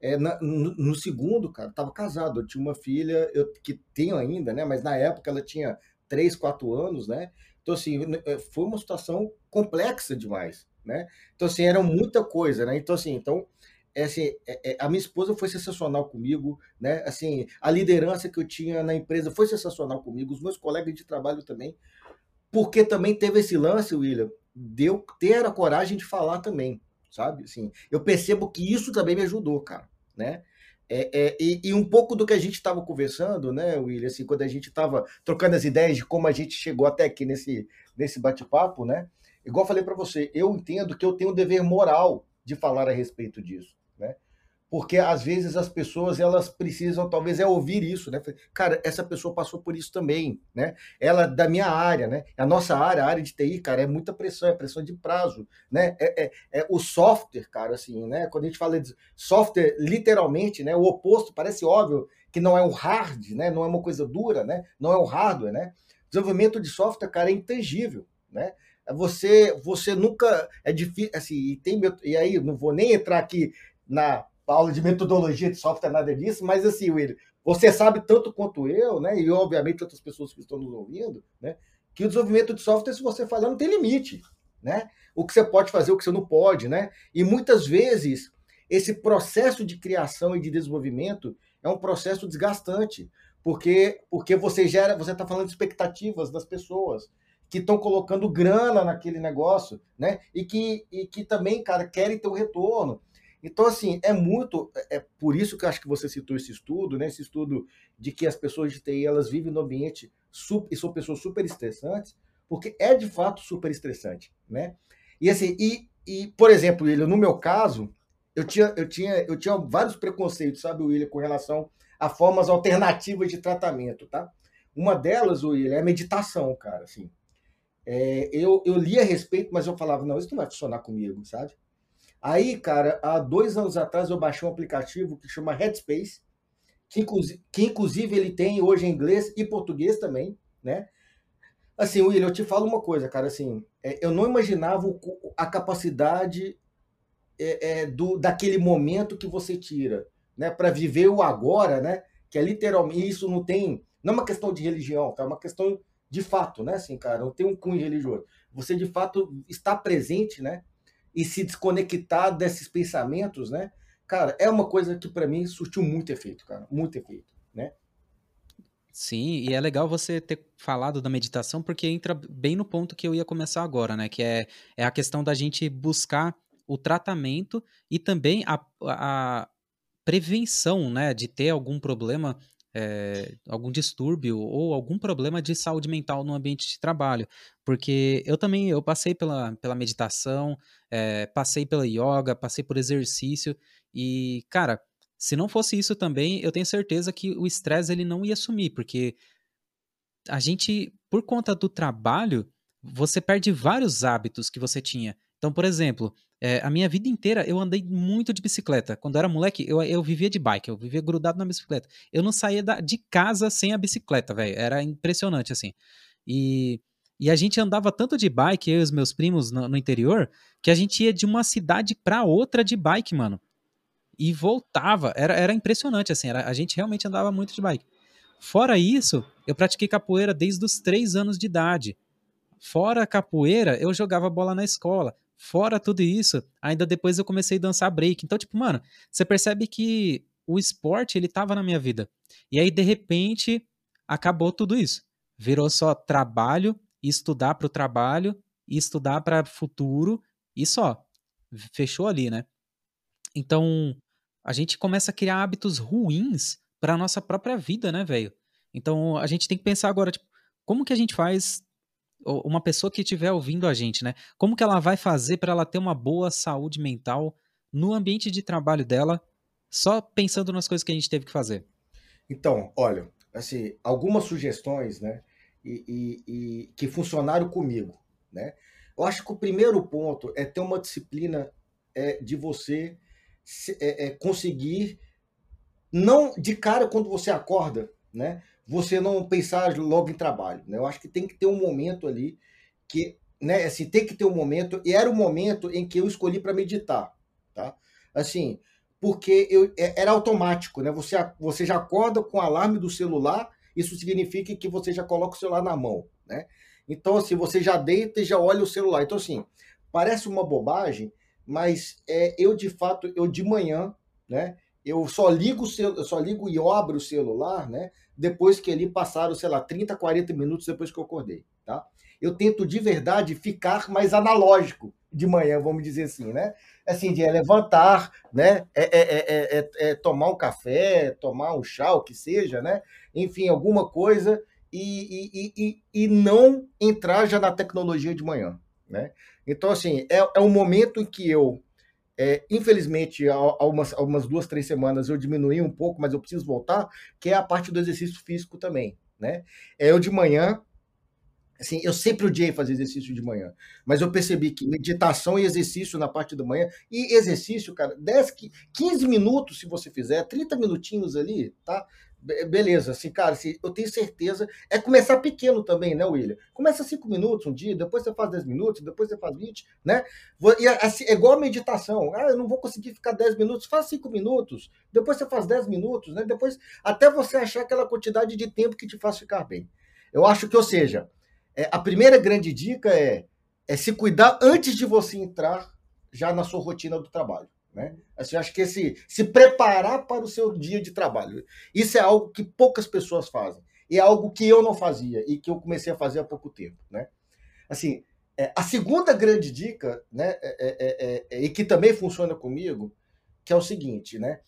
É, na, no, no, segundo, cara, estava casado, eu tinha uma filha, eu, que tenho ainda, né? Mas na época ela tinha 3, 4 anos, né? Então, assim, é, foi uma situação complexa demais, né? Então, assim, era muita coisa, né? Então, assim, então, é, assim, é, é, a minha esposa foi sensacional comigo, né? Assim, a liderança que eu tinha na empresa foi sensacional comigo, os meus colegas de trabalho também, porque também teve esse lance, William, de eu ter a coragem de falar também, sabe? Assim, eu percebo que isso também me ajudou, cara, né? É, é, e, e, um pouco do que a gente estava conversando, né, William, assim, quando a gente estava trocando as ideias de como a gente chegou até aqui nesse, nesse bate-papo, né? Igual falei para você, eu entendo que eu tenho o dever moral de falar a respeito disso? Porque às vezes as pessoas elas precisam talvez é ouvir isso, né? Cara, essa pessoa passou por isso também, né? Ela da minha área, né? A nossa área, a área de TI, cara, é muita pressão, é pressão de prazo, né? É, é, é o software, cara, assim, né? Quando a gente fala de software, literalmente, né? O oposto parece óbvio que não é um hard, né? Não é uma coisa dura, né? Não é um hardware, né? Desenvolvimento de software, cara, é intangível, né? você você nunca é difícil assim e tem e aí não vou nem entrar aqui na aula de metodologia de software nada disso mas assim Will você sabe tanto quanto eu né e obviamente outras pessoas que estão nos ouvindo né que o desenvolvimento de software se você falar não tem limite né o que você pode fazer o que você não pode né e muitas vezes esse processo de criação e de desenvolvimento é um processo desgastante porque porque você gera você está falando de expectativas das pessoas que estão colocando grana naquele negócio, né? E que, e que também, cara, querem ter um retorno. Então, assim, é muito. É, é por isso que acho que você citou esse estudo, né? Esse estudo de que as pessoas de TI elas vivem no ambiente super, e são pessoas super estressantes, porque é de fato super estressante, né? E assim, e, e por exemplo, William, no meu caso, eu tinha, eu tinha, eu tinha vários preconceitos, sabe, William, com relação a formas alternativas de tratamento, tá? Uma delas, William, é a meditação, cara, assim. É, eu, eu li a respeito, mas eu falava, não, isso não vai funcionar comigo, sabe? Aí, cara, há dois anos atrás eu baixei um aplicativo que chama Headspace, que inclusive, que inclusive ele tem hoje em inglês e português também, né? Assim, William, eu te falo uma coisa, cara, assim, é, eu não imaginava a capacidade é, é, do, daquele momento que você tira, né, para viver o agora, né? Que é literalmente isso não tem, não é uma questão de religião, tá? É uma questão de fato, né? Assim, cara, não tem um cunho religioso. Você de fato está presente, né? E se desconectar desses pensamentos, né? Cara, é uma coisa que para mim surtiu muito efeito, cara, muito efeito, né?
Sim, e é legal você ter falado da meditação, porque entra bem no ponto que eu ia começar agora, né? Que é, é a questão da gente buscar o tratamento e também a, a prevenção, né? De ter algum problema é, algum distúrbio ou algum problema de saúde mental no ambiente de trabalho. Porque eu também eu passei pela, pela meditação, é, passei pela yoga, passei por exercício, E, cara, se não fosse isso também, eu tenho certeza que o estresse ele não ia sumir, porque a gente, por conta do trabalho, você perde vários hábitos que você tinha. Então, por exemplo, é, a minha vida inteira eu andei muito de bicicleta. Quando eu era moleque, eu, eu vivia de bike, eu vivia grudado na bicicleta. Eu não saía da, de casa sem a bicicleta, velho. Era impressionante, assim. E, e a gente andava tanto de bike, eu e os meus primos no, no interior, que a gente ia de uma cidade pra outra de bike, mano. E voltava. Era, era impressionante, assim. Era, a gente realmente andava muito de bike. Fora isso, eu pratiquei capoeira desde os três anos de idade. Fora capoeira, eu jogava bola na escola. Fora tudo isso, ainda depois eu comecei a dançar break. Então, tipo, mano, você percebe que o esporte, ele tava na minha vida. E aí, de repente, acabou tudo isso. Virou só trabalho, estudar para o trabalho, estudar para futuro e só. Fechou ali, né? Então, a gente começa a criar hábitos ruins para nossa própria vida, né, velho? Então, a gente tem que pensar agora, tipo, como que a gente faz uma pessoa que estiver ouvindo a gente, né? Como que ela vai fazer para ela ter uma boa saúde mental no ambiente de trabalho dela, só pensando nas coisas que a gente teve que fazer?
Então, olha, assim, algumas sugestões, né? E, e, e que funcionaram comigo, né? Eu acho que o primeiro ponto é ter uma disciplina é, de você é, é, conseguir não de cara quando você acorda, né? Você não pensar logo em trabalho. Né? Eu acho que tem que ter um momento ali que, né, assim, tem que ter um momento, e era o momento em que eu escolhi para meditar, tá? Assim, porque eu, é, era automático, né? Você, você já acorda com o alarme do celular, isso significa que você já coloca o celular na mão, né? Então, assim, você já deita e já olha o celular. Então, assim, parece uma bobagem, mas é, eu, de fato, eu de manhã, né? Eu só ligo o eu só ligo e abro o celular, né? Depois que ali passaram, sei lá, 30, 40 minutos depois que eu acordei, tá? Eu tento de verdade ficar mais analógico de manhã, vamos dizer assim, né? Assim, de é levantar, né? É, é, é, é, tomar um café, tomar um chá, o que seja, né? Enfim, alguma coisa e, e, e, e não entrar já na tecnologia de manhã, né? Então, assim, é, é um momento em que eu é, infelizmente, há, umas, há umas duas, três semanas eu diminuí um pouco, mas eu preciso voltar, que é a parte do exercício físico também, né? É eu de manhã, assim, eu sempre odiei fazer exercício de manhã, mas eu percebi que meditação e exercício na parte da manhã, e exercício, cara, 10, 15 minutos se você fizer, 30 minutinhos ali, tá? Beleza, assim, cara, assim, eu tenho certeza. É começar pequeno também, né, William? Começa cinco minutos um dia, depois você faz 10 minutos, depois você faz 20, né? E assim, é igual a meditação. Ah, eu não vou conseguir ficar 10 minutos, faz cinco minutos, depois você faz 10 minutos, né? Depois, até você achar aquela quantidade de tempo que te faz ficar bem. Eu acho que, ou seja, é, a primeira grande dica é, é se cuidar antes de você entrar já na sua rotina do trabalho. Né? Assim, acho que esse, se preparar para o seu dia de trabalho. Isso é algo que poucas pessoas fazem. E é algo que eu não fazia e que eu comecei a fazer há pouco tempo. Né? Assim, é, a segunda grande dica, né, é, é, é, e que também funciona comigo, que é o seguinte, né?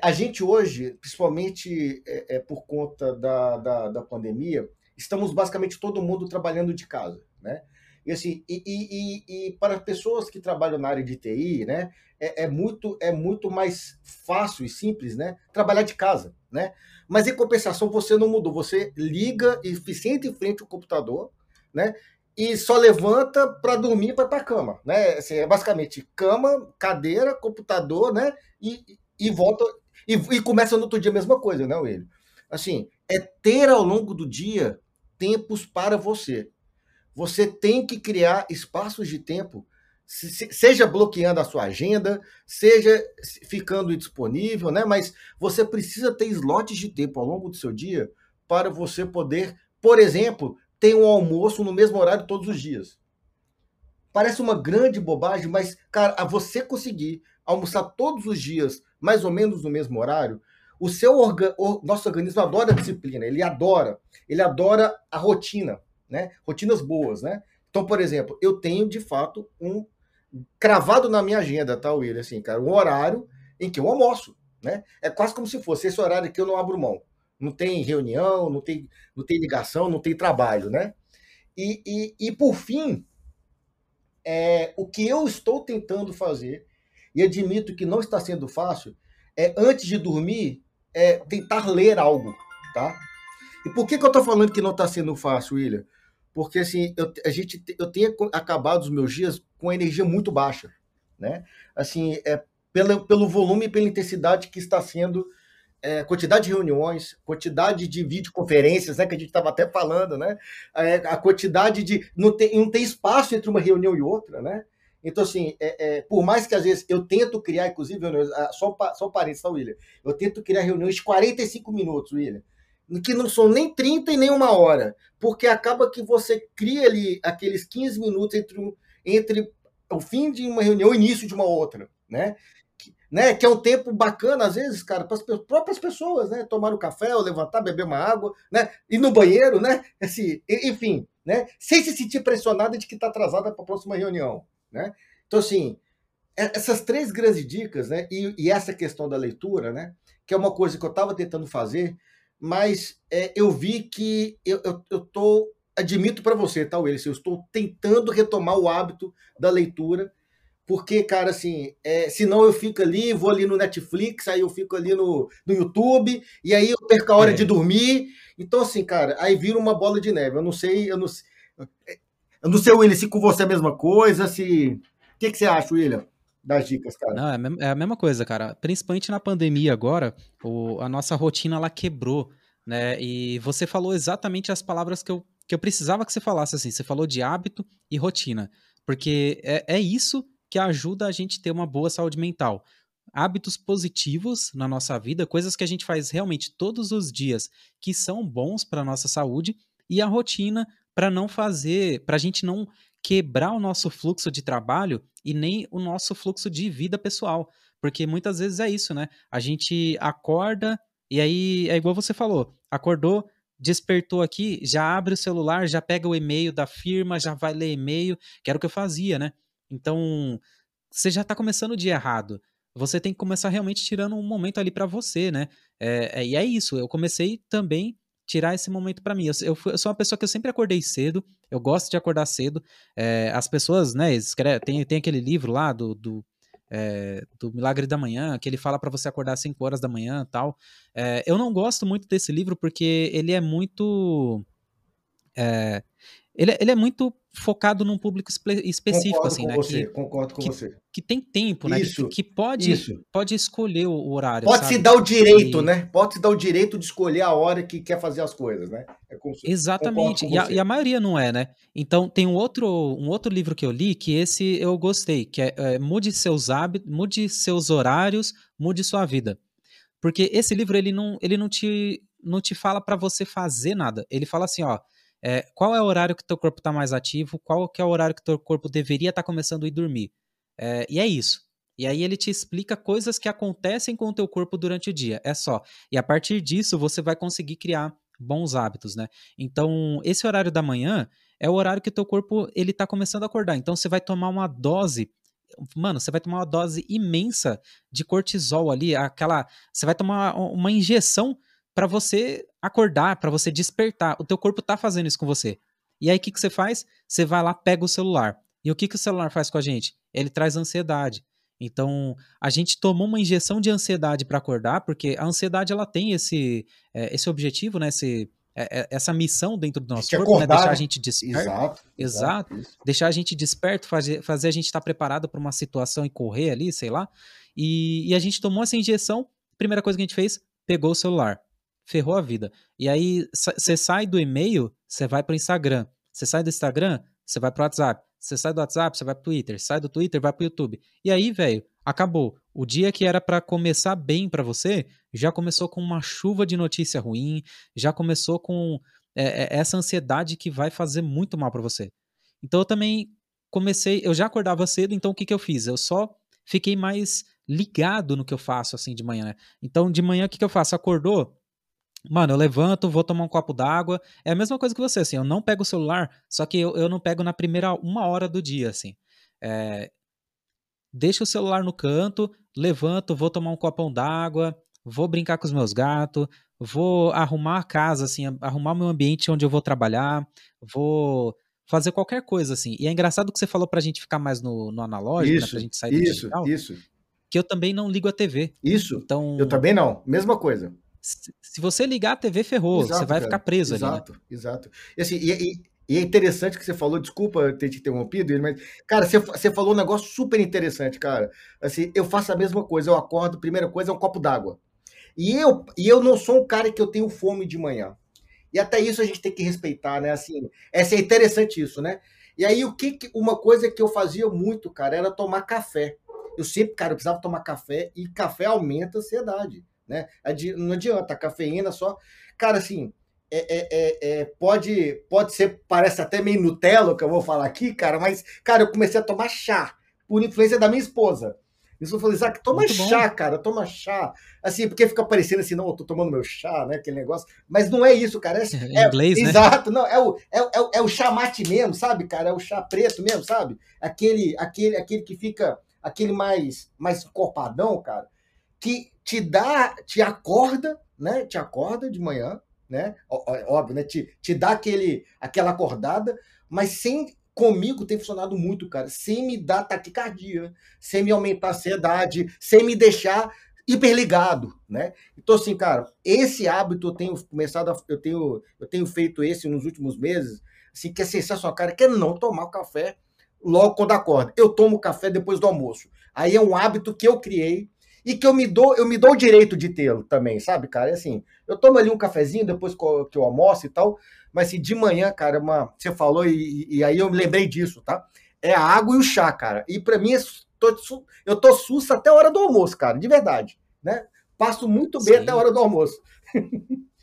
a gente hoje, principalmente por conta da, da, da pandemia, estamos basicamente todo mundo trabalhando de casa, né? E, assim, e, e, e, para pessoas que trabalham na área de TI, né, é, é, muito, é muito mais fácil e simples né, trabalhar de casa. Né? Mas em compensação, você não mudou. Você liga e senta em frente ao computador né, e só levanta para dormir ir para a cama. Né? Assim, é basicamente cama, cadeira, computador né, e, e volta. E, e começa no outro dia a mesma coisa, né, William? Assim, é ter ao longo do dia tempos para você. Você tem que criar espaços de tempo, seja bloqueando a sua agenda, seja ficando disponível, né? Mas você precisa ter slots de tempo ao longo do seu dia para você poder, por exemplo, ter um almoço no mesmo horário todos os dias. Parece uma grande bobagem, mas, cara, a você conseguir almoçar todos os dias, mais ou menos no mesmo horário, o seu orga... o nosso organismo adora a disciplina, ele adora, ele adora a rotina né? Rotinas boas, né? Então, por exemplo, eu tenho de fato um cravado na minha agenda, tá, William? Assim, cara, um horário em que eu almoço, né? É quase como se fosse esse horário que eu não abro mão. Não tem reunião, não tem, não tem ligação, não tem trabalho, né? E, e, e por fim, é, o que eu estou tentando fazer, e admito que não está sendo fácil, é antes de dormir, é tentar ler algo, tá? E por que, que eu estou falando que não está sendo fácil, William? Porque assim, eu, a gente, eu tenho acabado os meus dias com energia muito baixa, né? Assim, é pelo, pelo volume e pela intensidade que está sendo é, quantidade de reuniões, quantidade de videoconferências, né, que a gente estava até falando, né, é, a quantidade de não tem, não tem espaço entre uma reunião e outra, né? Então, assim, é, é, por mais que às vezes eu tento criar, inclusive, só, só um parênteses, tá, William? Eu tento criar reuniões de 45 minutos, William, que não são nem 30 e nem uma hora, porque acaba que você cria ali aqueles 15 minutos entre, um, entre o fim de uma reunião e o início de uma outra, né? né? Que é um tempo bacana, às vezes, cara, para as próprias pessoas, né? Tomar um café, ou levantar, beber uma água, né? Ir no banheiro, né? Assim, enfim, né? Sem se sentir pressionada de que está atrasada para a próxima reunião, né? Então, assim, é, essas três grandes dicas, né? E, e essa questão da leitura, né? Que é uma coisa que eu estava tentando fazer, mas é, eu vi que eu, eu, eu tô, admito para você, tá, Willis? Eu estou tentando retomar o hábito da leitura porque, cara, assim, é, senão eu fico ali, vou ali no Netflix, aí eu fico ali no, no YouTube, e aí eu perco a hora é. de dormir. Então, assim, cara, aí vira uma bola de neve. Eu não sei, eu não sei. Eu não sei, William, se com você é a mesma coisa, se. O que, que você acha, William? Das dicas, cara.
Não, é a mesma coisa, cara. Principalmente na pandemia agora, o, a nossa rotina ela quebrou, né? E você falou exatamente as palavras que eu, que eu precisava que você falasse, assim. Você falou de hábito e rotina. Porque é, é isso que ajuda a gente ter uma boa saúde mental. Hábitos positivos na nossa vida, coisas que a gente faz realmente todos os dias que são bons para nossa saúde, e a rotina para não fazer, para a gente não quebrar o nosso fluxo de trabalho e nem o nosso fluxo de vida pessoal. Porque muitas vezes é isso, né? A gente acorda e aí é igual você falou, acordou, despertou aqui, já abre o celular, já pega o e-mail da firma, já vai ler e-mail, que era o que eu fazia, né? Então, você já está começando o dia errado. Você tem que começar realmente tirando um momento ali para você, né? É, é, e é isso. Eu comecei também tirar esse momento para mim. Eu, eu, eu, sou uma pessoa que eu sempre acordei cedo. Eu gosto de acordar cedo. É, as pessoas, né? Escreve, tem, tem aquele livro lá do, do é, do Milagre da Manhã, que ele fala para você acordar às 5 horas da manhã tal. É, eu não gosto muito desse livro porque ele é muito. Ele, é, ele é muito focado num público específico,
concordo
assim,
com
né?
Você,
que,
concordo com
que,
você.
Que tem tempo, né?
Isso,
que, que pode,
isso.
pode escolher o horário.
Pode
sabe?
se dar o direito, e... né? Pode se dar o direito de escolher a hora que quer fazer as coisas, né?
É Exatamente. E a, e a, maioria não é, né? Então tem um outro, um outro livro que eu li que esse eu gostei, que é, é Mude seus hábitos, mude seus horários, mude sua vida. Porque esse livro ele não, ele não te não te fala para você fazer nada. Ele fala assim, ó, é, qual é o horário que teu corpo está mais ativo, qual que é o horário que teu corpo deveria estar tá começando a ir dormir. É, e é isso. E aí ele te explica coisas que acontecem com o teu corpo durante o dia. É só. E a partir disso você vai conseguir criar bons hábitos, né? Então, esse horário da manhã é o horário que teu corpo ele tá começando a acordar. Então você vai tomar uma dose Mano, você vai tomar uma dose imensa de cortisol ali, aquela. Você vai tomar uma injeção para você acordar, para você despertar. O teu corpo tá fazendo isso com você. E aí o que, que você faz? Você vai lá, pega o celular. E o que, que o celular faz com a gente? Ele traz ansiedade. Então, a gente tomou uma injeção de ansiedade para acordar, porque a ansiedade ela tem esse, é, esse objetivo, né? Esse, é, é essa missão dentro do nosso corpo,
acordar,
né? Deixar a gente desperto.
Exato.
Exato. exato deixar a gente desperto, fazer, fazer a gente estar tá preparado para uma situação e correr ali, sei lá. E, e a gente tomou essa injeção, primeira coisa que a gente fez, pegou o celular ferrou a vida. E aí você sai do e-mail, você vai para o Instagram. Você sai do Instagram, você vai para o WhatsApp. Você sai do WhatsApp, você vai para o Twitter. Sai do Twitter, vai para o YouTube. E aí, velho, acabou. O dia que era para começar bem para você, já começou com uma chuva de notícia ruim, já começou com é, essa ansiedade que vai fazer muito mal para você. Então eu também comecei, eu já acordava cedo, então o que, que eu fiz? Eu só fiquei mais ligado no que eu faço assim de manhã, né? Então de manhã o que, que eu faço? Acordou? Mano, eu levanto, vou tomar um copo d'água. É a mesma coisa que você, assim. Eu não pego o celular, só que eu, eu não pego na primeira uma hora do dia, assim. É, deixo o celular no canto, levanto, vou tomar um copão d'água, vou brincar com os meus gatos, vou arrumar a casa, assim, arrumar meu ambiente onde eu vou trabalhar, vou fazer qualquer coisa, assim. E é engraçado que você falou pra gente ficar mais no, no analógico,
isso,
né, pra gente sair
do
isso,
digital. Isso,
que eu também não ligo a TV.
Isso. Então, eu também não. Mesma coisa.
Se você ligar a TV, ferrou. Exato, você vai cara. ficar preso
exato,
ali.
Né? Exato, E, assim, e, e, e, é interessante que você falou, desculpa ter te interrompido, mas, cara, você, você falou um negócio super interessante, cara. Assim, eu faço a mesma coisa. Eu acordo, primeira coisa é um copo d'água. E eu, e eu não sou um cara que eu tenho fome de manhã. E até isso a gente tem que respeitar, né? Assim, essa é interessante isso, né? E aí, o que, uma coisa que eu fazia muito, cara, era tomar café. Eu sempre, cara, eu precisava tomar café e café aumenta a ansiedade, né? Não adianta, a cafeína só. Cara, assim, é, é, é, é, pode, pode ser, parece até meio Nutella o que eu vou falar aqui, cara, mas, cara, eu comecei a tomar chá por influência da minha esposa. Isso eu falei, Isaac, toma Muito chá, bom. cara, toma chá. Assim, porque fica parecendo assim, não, eu tô tomando meu chá, né? Aquele negócio. Mas não é isso, cara. É, [laughs]
é, é inglês, né?
Exato, não, é o, é, é, é o chá mate mesmo, sabe, cara? É o chá preto mesmo, sabe? Aquele, aquele, aquele que fica, aquele mais, mais encorpadão, cara, que te dá, te acorda, né? Te acorda de manhã, né? Óbvio, né? Te, te dá aquele, aquela acordada, mas sem comigo tem funcionado muito, cara, sem me dar taquicardia, sem me aumentar a ansiedade, sem me deixar hiperligado, né? Então assim, cara, esse hábito eu tenho começado a, eu tenho eu tenho feito esse nos últimos meses, assim, que é sensacional, cara, que é não tomar café logo quando acorda. Eu tomo café depois do almoço. Aí é um hábito que eu criei e que eu me dou, eu me dou o direito de tê-lo também, sabe, cara? É assim, eu tomo ali um cafezinho depois que eu almoço e tal, mas assim, de manhã, cara, uma, você falou e, e aí eu me lembrei disso, tá? É a água e o chá, cara. E para mim, eu tô sussa até a hora do almoço, cara, de verdade, né? Passo muito bem Sim. até a hora do almoço. [laughs]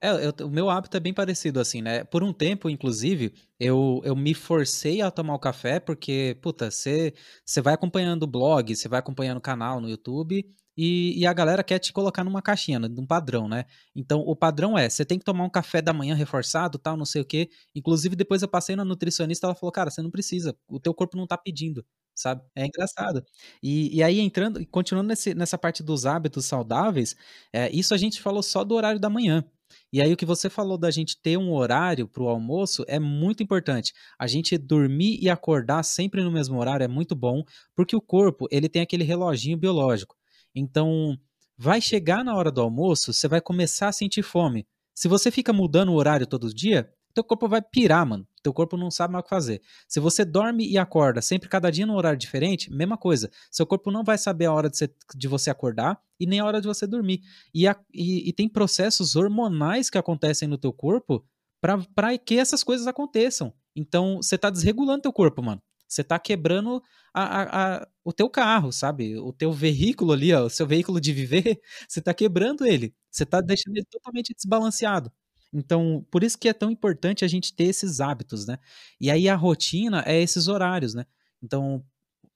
É, eu, o meu hábito é bem parecido, assim, né? Por um tempo, inclusive, eu, eu me forcei a tomar o café, porque, puta, você vai acompanhando o blog, você vai acompanhando o canal no YouTube, e, e, a galera quer te colocar numa caixinha, num padrão, né? Então, o padrão é, você tem que tomar um café da manhã reforçado, tal, não sei o quê. Inclusive, depois eu passei na nutricionista, ela falou, cara, você não precisa, o teu corpo não tá pedindo, sabe? É engraçado. E, e aí, entrando, continuando nesse, nessa parte dos hábitos saudáveis, é, isso a gente falou só do horário da manhã. E aí o que você falou da gente ter um horário para o almoço é muito importante. A gente dormir e acordar sempre no mesmo horário é muito bom, porque o corpo ele tem aquele reloginho biológico. Então, vai chegar na hora do almoço, você vai começar a sentir fome. Se você fica mudando o horário todo dia, teu corpo vai pirar, mano. Teu corpo não sabe mais o que fazer. Se você dorme e acorda sempre cada dia num horário diferente, mesma coisa. Seu corpo não vai saber a hora de você, de você acordar e nem a hora de você dormir. E, a, e, e tem processos hormonais que acontecem no teu corpo para que essas coisas aconteçam. Então, você está desregulando teu corpo, mano. Você está quebrando a, a, a, o teu carro, sabe? O teu veículo ali, ó, o seu veículo de viver, [laughs] você está quebrando ele. Você está deixando ele totalmente desbalanceado. Então, por isso que é tão importante a gente ter esses hábitos, né? E aí a rotina é esses horários, né? Então,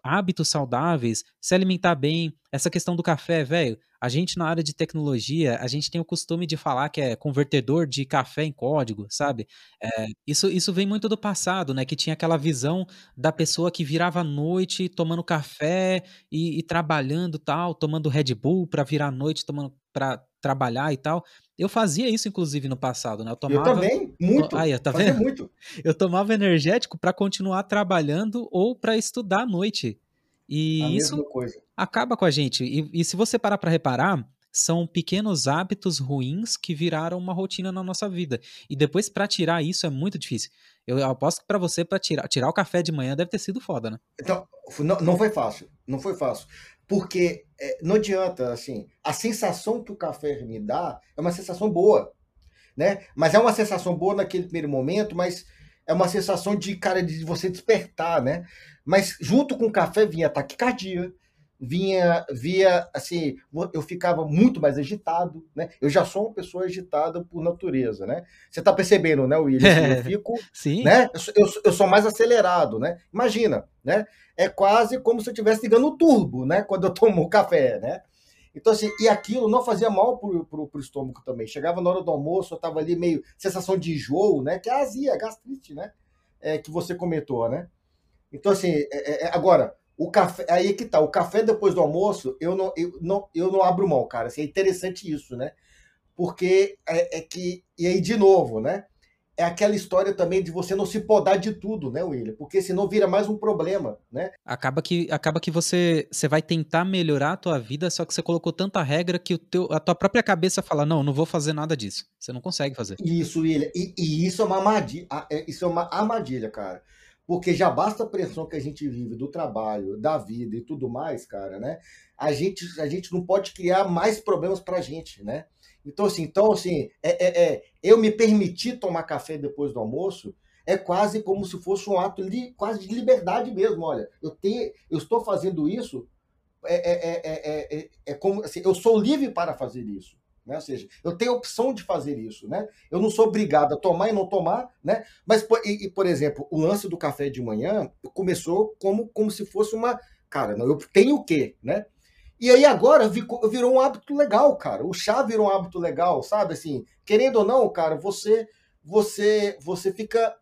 hábitos saudáveis, se alimentar bem, essa questão do café, velho, a gente na área de tecnologia, a gente tem o costume de falar que é convertedor de café em código, sabe? É, isso, isso vem muito do passado, né? Que tinha aquela visão da pessoa que virava à noite tomando café e, e trabalhando tal, tomando Red Bull para virar à noite tomando para trabalhar e tal. Eu fazia isso, inclusive, no passado, né?
Eu, tomava, eu também, muito.
Aí, tá vendo? muito. [laughs] Eu tomava energético para continuar trabalhando ou para estudar à noite. E a isso acaba com a gente. E, e se você parar para reparar, são pequenos hábitos ruins que viraram uma rotina na nossa vida. E depois, para tirar isso, é muito difícil. Eu aposto que para você, para tirar, tirar o café de manhã, deve ter sido foda, né?
Então, não, não foi fácil. Não foi fácil. Porque é, não adianta, assim, a sensação que o café me dá é uma sensação boa, né? Mas é uma sensação boa naquele primeiro momento, mas é uma sensação de, cara, de você despertar, né? Mas junto com o café vinha taquicardia, vinha, via, assim, eu ficava muito mais agitado, né? Eu já sou uma pessoa agitada por natureza, né? Você tá percebendo, né, William? Assim, eu [laughs] fico,
Sim.
né? Eu, eu, sou mais acelerado, né? Imagina, né? É quase como se eu estivesse ligando o turbo, né? Quando eu tomo café, né? Então, assim, e aquilo não fazia mal pro, pro, pro estômago também. Chegava na hora do almoço, eu tava ali meio sensação de enjoo, né? Que é azia, gastrite, né? É, que você comentou, né? Então, assim, é, é, é agora, o café, aí é que tá, o café depois do almoço, eu não, eu não, eu não abro mão, cara. Assim, é interessante isso, né? Porque é, é que, e aí de novo, né? é aquela história também de você não se podar de tudo, né, William? Porque senão vira mais um problema, né?
Acaba que, acaba que você, você vai tentar melhorar a tua vida, só que você colocou tanta regra que o teu, a tua própria cabeça fala, não, não vou fazer nada disso. Você não consegue fazer.
Isso, William. E, e isso é uma armadilha, é, isso é uma armadilha, cara. Porque já basta a pressão que a gente vive do trabalho, da vida e tudo mais, cara, né? A gente, a gente não pode criar mais problemas pra gente, né? Então, assim, então, assim é, é, é, eu me permitir tomar café depois do almoço é quase como se fosse um ato de, quase de liberdade mesmo. Olha, eu, tenho, eu estou fazendo isso, é, é, é, como assim, eu sou livre para fazer isso. Né? Ou seja, eu tenho a opção de fazer isso, né? Eu não sou obrigado a tomar e não tomar, né? Mas, e, e, por exemplo, o lance do café de manhã começou como, como se fosse uma. Cara, não, eu tenho o quê, né? E aí agora virou um hábito legal, cara. O chá virou um hábito legal, sabe? Assim, querendo ou não, cara, você você você fica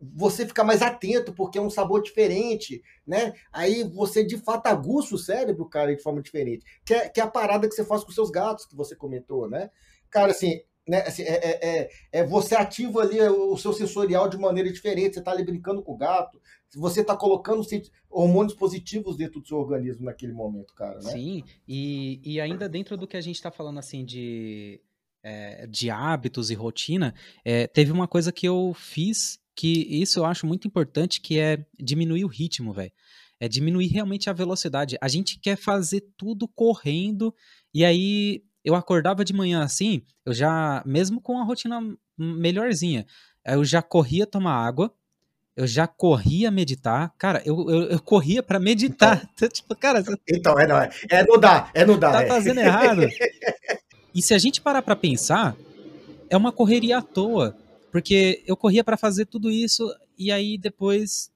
você fica mais atento porque é um sabor diferente, né? Aí você de fato aguça o cérebro, cara, de forma diferente. Que é, que é a parada que você faz com seus gatos, que você comentou, né? Cara, assim, né, assim, é, é, é, é você ativa ali o seu sensorial de maneira diferente, você está ali brincando com o gato, você está colocando hormônios positivos dentro do seu organismo naquele momento, cara. Né?
Sim, e, e ainda dentro do que a gente está falando assim de, é, de hábitos e rotina, é, teve uma coisa que eu fiz que isso eu acho muito importante, que é diminuir o ritmo, velho. É diminuir realmente a velocidade. A gente quer fazer tudo correndo, e aí eu acordava de manhã assim, eu já, mesmo com a rotina melhorzinha, eu já corria tomar água, eu já corria meditar. Cara, eu, eu, eu corria para meditar. [laughs]
Então, tipo, cara, então é, não, é, é não dá, é não dá.
Tá
é.
fazendo errado. e se a gente parar para pensar, é uma correria à toa, porque eu corria para fazer tudo isso e aí depois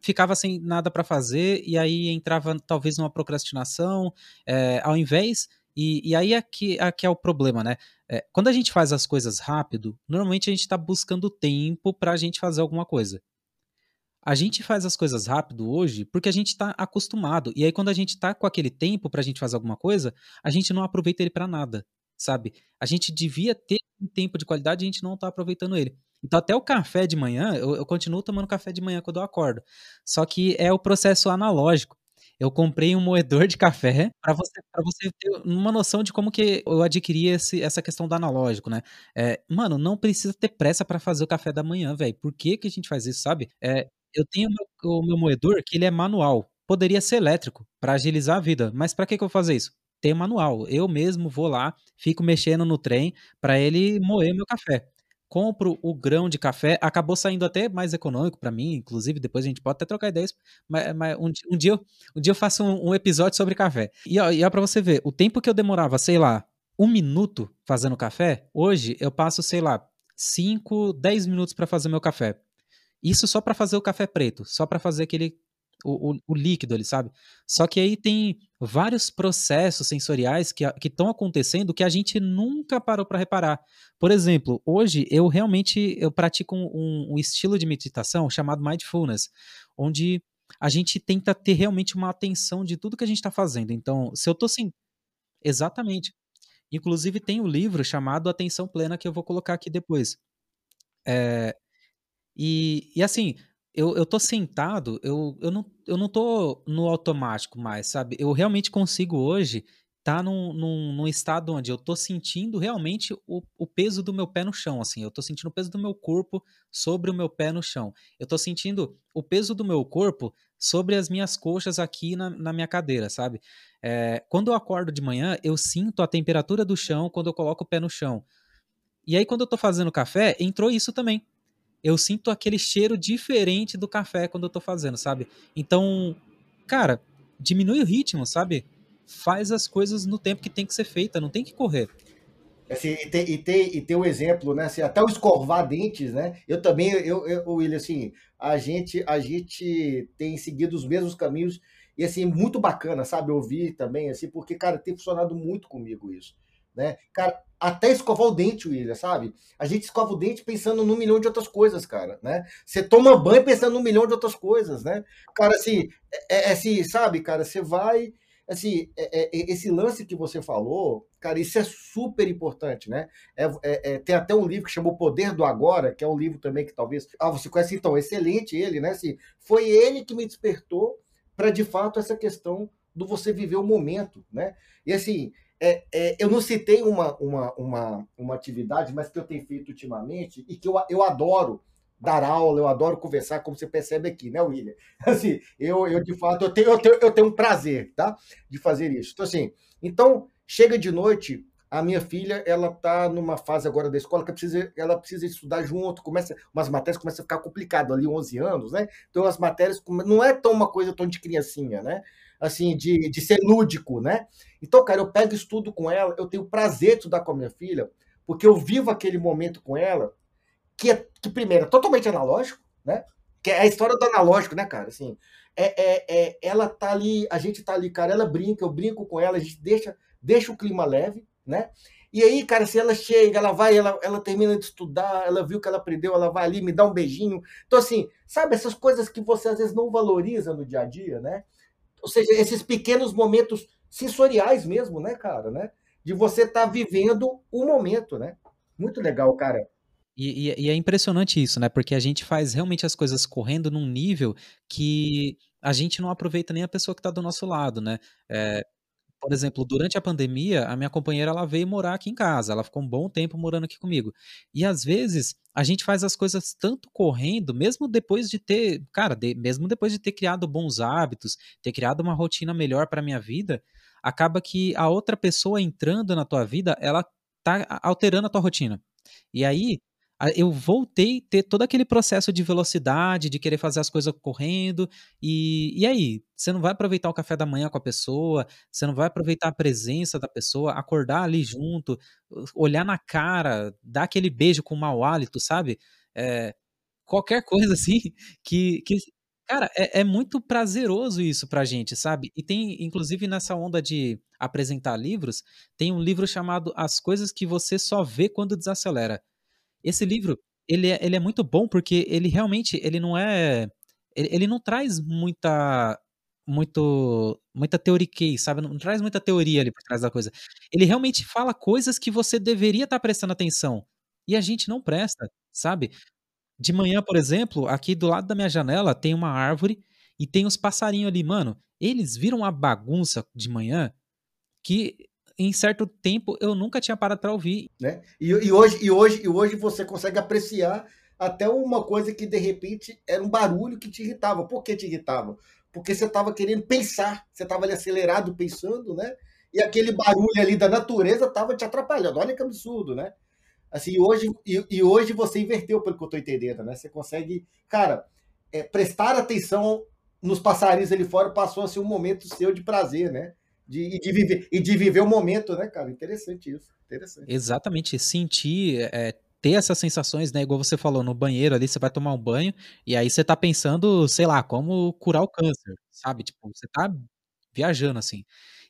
ficava sem nada para fazer e aí entrava talvez numa procrastinação, é, ao invés e, e aí aqui, aqui é o problema, né? É, quando a gente faz as coisas rápido, normalmente a gente está buscando tempo para a gente fazer alguma coisa. A gente faz as coisas rápido hoje porque a gente está acostumado. E aí, quando a gente está com aquele tempo para a gente fazer alguma coisa, a gente não aproveita ele para nada, sabe? A gente devia ter tempo de qualidade e a gente não está aproveitando ele. Então, até o café de manhã, eu, eu, continuo tomando café de manhã quando eu acordo. Só que é o processo analógico eu comprei um moedor de café para você, pra você ter uma noção de como que eu adquiri esse, essa questão do analógico, né? É, mano, não precisa ter pressa para fazer o café da manhã, velho. Por que, que a gente faz isso, sabe? É, eu tenho meu, o meu moedor que ele é manual. Poderia ser elétrico para agilizar a vida, mas para que, que eu vou fazer isso? Tem manual. Eu mesmo vou lá, fico mexendo no trem para ele moer meu café compro o grão de café, acabou saindo até mais econômico para mim, inclusive, depois a gente pode até trocar ideias, mas, mas um, um, dia, um dia eu faço um, um episódio sobre café. E, ó, e você ver, o tempo que eu demorava, sei lá, um minuto fazendo café, hoje eu passo, sei lá, 5, 10 minutos para fazer meu café. Isso só para fazer o café preto, só para fazer aquele o, o, o, líquido ali, sabe? Só que aí tem vários processos sensoriais que estão acontecendo que a gente nunca parou para reparar. Por exemplo, hoje eu realmente eu pratico um, um, estilo de meditação chamado mindfulness, onde a gente tenta ter realmente uma atenção de tudo que a gente está fazendo. Então, se eu estou sem. Exatamente. Inclusive, tem um livro chamado Atenção Plena que eu vou colocar aqui depois. É, e, e assim, eu, eu tô sentado, eu, eu, não, eu não tô no automático mais, sabe? Eu realmente consigo hoje tá num, num, num, estado onde eu tô sentindo realmente o, o peso do meu pé no chão, assim. Eu tô sentindo o peso do meu corpo sobre o meu pé no chão. Eu tô sentindo o peso do meu corpo sobre as minhas coxas aqui na, na minha cadeira, sabe? É, quando eu acordo de manhã, eu sinto a temperatura do chão quando eu coloco o pé no chão. E aí, quando eu tô fazendo café, entrou isso também eu sinto aquele cheiro diferente do café quando eu tô fazendo, sabe? Então, cara, diminui o ritmo, sabe? Faz as coisas no tempo que tem que ser feita, não tem que correr.
Assim, e, tem, e, tem, e tem o um exemplo, né? Assim, até o escovar dentes, né? Eu também, eu, eu, William, assim, a gente, a gente tem seguido os mesmos caminhos e, assim, muito bacana, sabe? Ouvir também, assim, porque, cara, tem funcionado muito comigo isso, né? Cara, até escovar o dente, William, sabe? A gente escova o dente pensando num milhão de outras coisas, cara, né? Você toma banho pensando num milhão de outras coisas, né? Cara, assim, é, é assim, sabe, cara, você vai, assim, é, é, esse lance que você falou, cara, isso é super importante, né? É, é, é, tem até um livro que chama O Poder do Agora, que é um livro também que talvez. Ah, você conhece então, excelente ele, né? Assim, foi ele que me despertou para de fato essa questão do você viver o momento, né? E assim, é, é, eu não citei uma, uma, uma, uma atividade, mas que eu tenho feito ultimamente e que eu, eu adoro dar aula, eu adoro conversar, como você percebe aqui, né, William? [laughs] Assim, eu, eu de fato, eu tenho, eu tenho, eu tenho um prazer, tá? De fazer isso. Então, assim, então, chega de noite, a minha filha, ela tá numa fase agora da escola que precisa, ela precisa estudar junto, começa, umas matérias começam a ficar complicado ali, 11 anos, né? Então, as matérias, não é tão uma coisa tão de criancinha, né? Assim, de, de ser lúdico, né? Então, cara, eu pego estudo com ela, eu tenho prazer de estudar com a minha filha, porque eu vivo aquele momento com ela, que é, que primeiro, é totalmente analógico, né? Que é a história do analógico, né, cara? Assim, é, é, é, ela tá ali, a gente tá ali, cara, ela brinca, eu brinco com ela, a gente deixa, deixa o clima leve, né? E aí, cara, se ela chega, ela vai, ela, ela termina de estudar, ela viu que ela aprendeu, ela vai ali, me dá um beijinho. Então, assim, sabe, essas coisas que você às vezes não valoriza no dia a dia, né? Ou seja, esses pequenos momentos sensoriais mesmo, né, cara, né? De você estar tá vivendo o momento, né? Muito legal, cara.
E, e, e, é impressionante isso, né? Porque a gente faz realmente as coisas correndo num nível que a gente não aproveita nem a pessoa que está do nosso lado, né? É, por exemplo, durante a pandemia, a minha companheira ela veio morar aqui em casa, ela ficou um bom tempo morando aqui comigo. E às vezes a gente faz as coisas tanto correndo, mesmo depois de ter, cara, de, mesmo depois de ter criado bons hábitos, ter criado uma rotina melhor para minha vida, acaba que a outra pessoa entrando na tua vida, ela tá alterando a tua rotina. E aí eu voltei a ter todo aquele processo de velocidade, de querer fazer as coisas correndo. E, e aí? Você não vai aproveitar o café da manhã com a pessoa, você não vai aproveitar a presença da pessoa, acordar ali junto, olhar na cara, dar aquele beijo com mau hálito, sabe? É, qualquer [laughs] coisa assim que. que cara, é, é muito prazeroso isso pra gente, sabe? E tem, inclusive, nessa onda de apresentar livros, tem um livro chamado As Coisas que Você Só Vê Quando Desacelera esse livro, ele é, ele é muito bom porque ele realmente, ele não é, ele, ele não traz muita, muito, muita teoriquez, sabe? Não traz muita teoria ali por trás da coisa. Ele realmente fala coisas que você deveria estar tá prestando atenção. E a gente não presta, sabe? De manhã, por exemplo, aqui do lado da minha janela tem uma árvore e tem os passarinhos ali, mano. Eles viram uma bagunça de manhã que em certo tempo eu nunca tinha parado para ouvir.
Né? E, e, hoje, e, hoje, e hoje você consegue apreciar até uma coisa que de repente era um barulho que te irritava. Por que te irritava? Porque você estava querendo pensar, você estava ali acelerado pensando, né? E aquele barulho ali da natureza estava te atrapalhando. Olha que absurdo, né? Assim, hoje, e, e hoje você inverteu, pelo que eu estou entendendo, né? Você consegue, cara, é, prestar atenção nos passarinhos ali fora passou a ser um momento seu de prazer, né? De, de, viver, e de viver o momento, né, cara? Interessante isso. Interessante.
Exatamente. Sentir, é, ter essas sensações, né? Igual você falou, no banheiro ali, você vai tomar um banho, e aí você tá pensando, sei lá, como curar o câncer, sabe? Tipo, você tá viajando assim.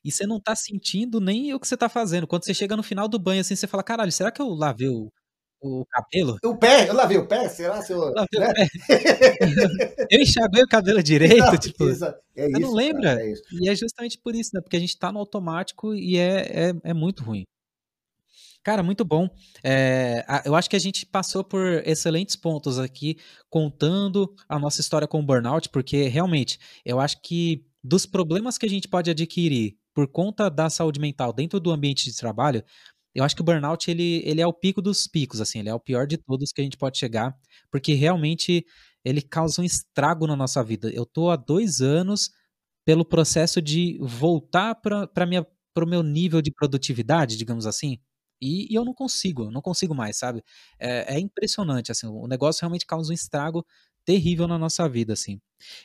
E você não tá sentindo nem o que você tá fazendo. Quando você chega no final do banho, assim, você fala, caralho, será que eu lavei o, o cabelo?
O pé, eu lavei o pé, será? Se eu, lavei
né? o pé. [laughs] eu enxaguei o cabelo direito, não, tipo. Isso, é você isso, não lembra? Cara, é e é justamente por isso, né? Porque a gente tá no automático e é, é, é muito ruim. Cara, muito bom. É, eu acho que a gente passou por excelentes pontos aqui, contando a nossa história com o burnout, porque realmente eu acho que dos problemas que a gente pode adquirir por conta da saúde mental dentro do ambiente de trabalho, eu acho que o burnout ele, ele é o pico dos picos, assim, ele é o pior de todos que a gente pode chegar, porque realmente ele causa um estrago na nossa vida. Eu tô há dois anos pelo processo de voltar para o meu nível de produtividade, digamos assim, e, e, eu não consigo, não consigo mais, sabe? É, é, impressionante, assim, o negócio realmente causa um estrago terrível na nossa vida, assim.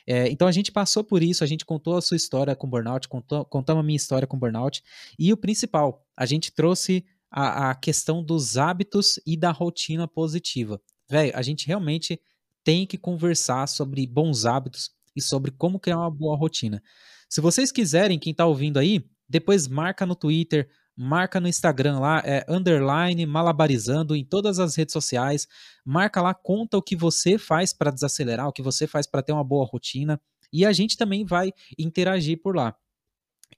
É, então a gente passou por isso, a gente contou a sua história com burnout, contou, contamos a minha história com burnout, e o principal, a gente trouxe a, a questão dos hábitos e da rotina positiva. Velho, a gente realmente tem que conversar sobre bons hábitos e sobre como criar uma boa rotina. Se vocês quiserem, quem está ouvindo aí, depois marca no Twitter, marca no Instagram lá, é underline malabarizando em todas as redes sociais. Marca lá, conta o que você faz para desacelerar, o que você faz para ter uma boa rotina. E a gente também vai interagir por lá.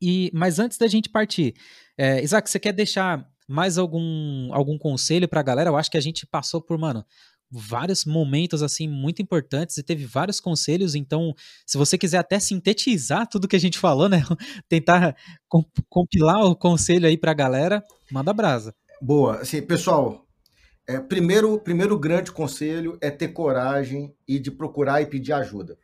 E, mas antes da gente partir, é, Isaac, você quer deixar mais algum, algum conselho pra galera? Eu acho que a gente passou por, mano, vários momentos assim muito importantes e teve vários conselhos. Então, se você quiser até sintetizar tudo que a gente falou, né, [laughs] tentar compilar o conselho aí para a galera, manda brasa.
Boa, assim, pessoal. É, primeiro, primeiro grande conselho é ter coragem e de procurar e pedir ajuda,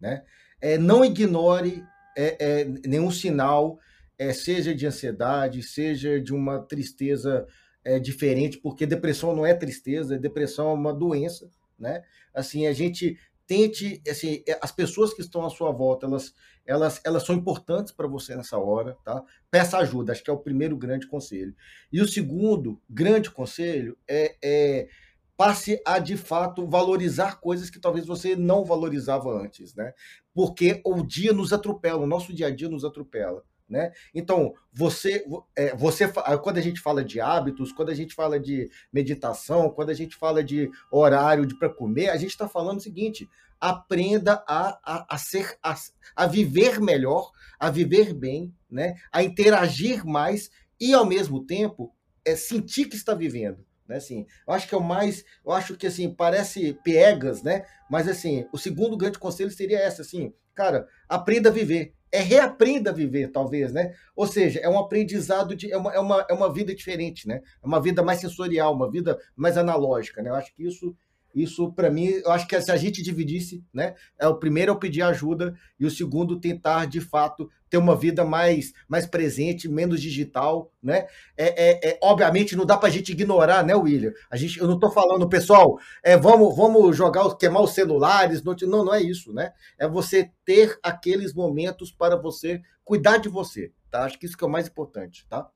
né? É, não ignore é, é, nenhum sinal, é, seja de ansiedade, seja de uma tristeza é, diferente, porque depressão não é tristeza, depressão é uma doença, né? Assim, a gente tente, assim, é, as pessoas que estão à sua volta, elas, elas, elas são importantes para você nessa hora, tá? Peça ajuda, acho que é o primeiro grande conselho. E o segundo grande conselho é, é passe a de fato valorizar coisas que talvez você não valorizava antes, né? Porque o dia nos atropela, o nosso dia a dia nos atropela. Né? Então, você, é, você, quando a gente fala de hábitos, quando a gente fala de meditação, quando a gente fala de horário para comer, a gente está falando o seguinte: aprenda a, a, a ser, a, a, viver melhor, a viver bem, né? a interagir mais e, ao mesmo tempo, é, sentir que está vivendo. Né, assim, eu acho que é o mais, eu acho que assim, parece piegas, né? Mas assim, o segundo grande conselho seria essa, assim, cara, aprenda a viver é reaprenda a viver, talvez, né? Ou seja, é um aprendizado de. É uma, é uma, é uma vida diferente, né? É uma vida mais sensorial, uma vida mais analógica, né? Eu acho que isso isso, para mim, eu acho que se a gente dividisse, né? É o primeiro eu pedir ajuda e o segundo tentar, de fato, ter uma vida mais, mais presente, menos digital, né? É, é, é obviamente não dá para a gente ignorar, né, William? A gente, eu não estou falando, pessoal, é, vamos, vamos jogar, queimar os celulares, não, não, não é isso, né? É você ter aqueles momentos para você cuidar de você, tá? Acho que isso que é o mais importante, tá?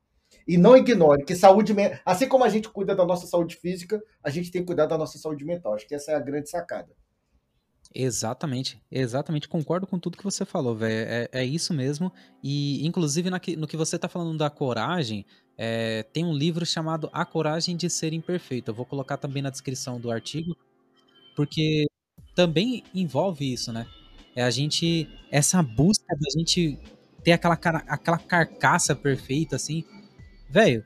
E não ignore que saúde, assim como a gente cuida da nossa saúde física, a gente tem que cuidar da nossa saúde mental. Acho que essa é a grande sacada.
Exatamente, exatamente, concordo com tudo que você falou, velho. É, é, isso mesmo. E, inclusive, na, no que você tá falando da coragem, é, tem um livro chamado A Coragem de Ser Imperfeito. Eu vou colocar também na descrição do artigo, porque também envolve isso, né? É a gente, essa busca da gente ter aquela, aquela carcaça perfeita, assim, velho,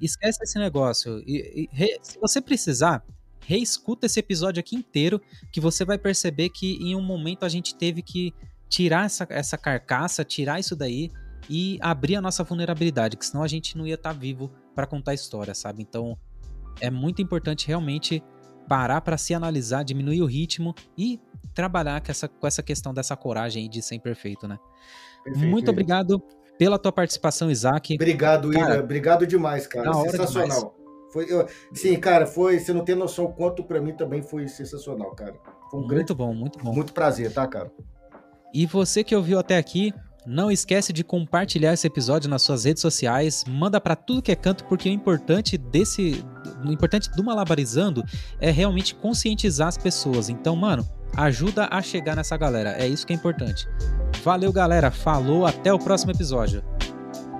esquece esse negócio. E, e, re, se você precisar, reescuta esse episódio aqui inteiro, que você vai perceber que em um momento a gente teve que tirar essa, essa carcaça, tirar isso daí e abrir a nossa vulnerabilidade, que senão a gente não ia estar tá vivo para contar a história, sabe? Então é muito importante realmente parar para se analisar, diminuir o ritmo e trabalhar com essa, com essa questão dessa coragem de ser imperfeito, né? Perfeito, muito obrigado pela tua participação, Isaac.
Obrigado, Ira. Obrigado demais, cara. Sensacional. Foi, eu, sim, cara, foi. Você não tem noção quanto para mim também foi sensacional, cara. Foi um
muito grande, bom, muito bom.
Muito prazer, tá, cara?
E você que ouviu até aqui, não esquece de compartilhar esse episódio nas suas redes sociais, manda para tudo que é canto, porque o importante desse, o importante do malabarizando é realmente conscientizar as pessoas. Então, mano, ajuda a chegar nessa galera. É isso que é importante. Valeu, galera. Falou, até o próximo episódio.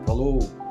Falou.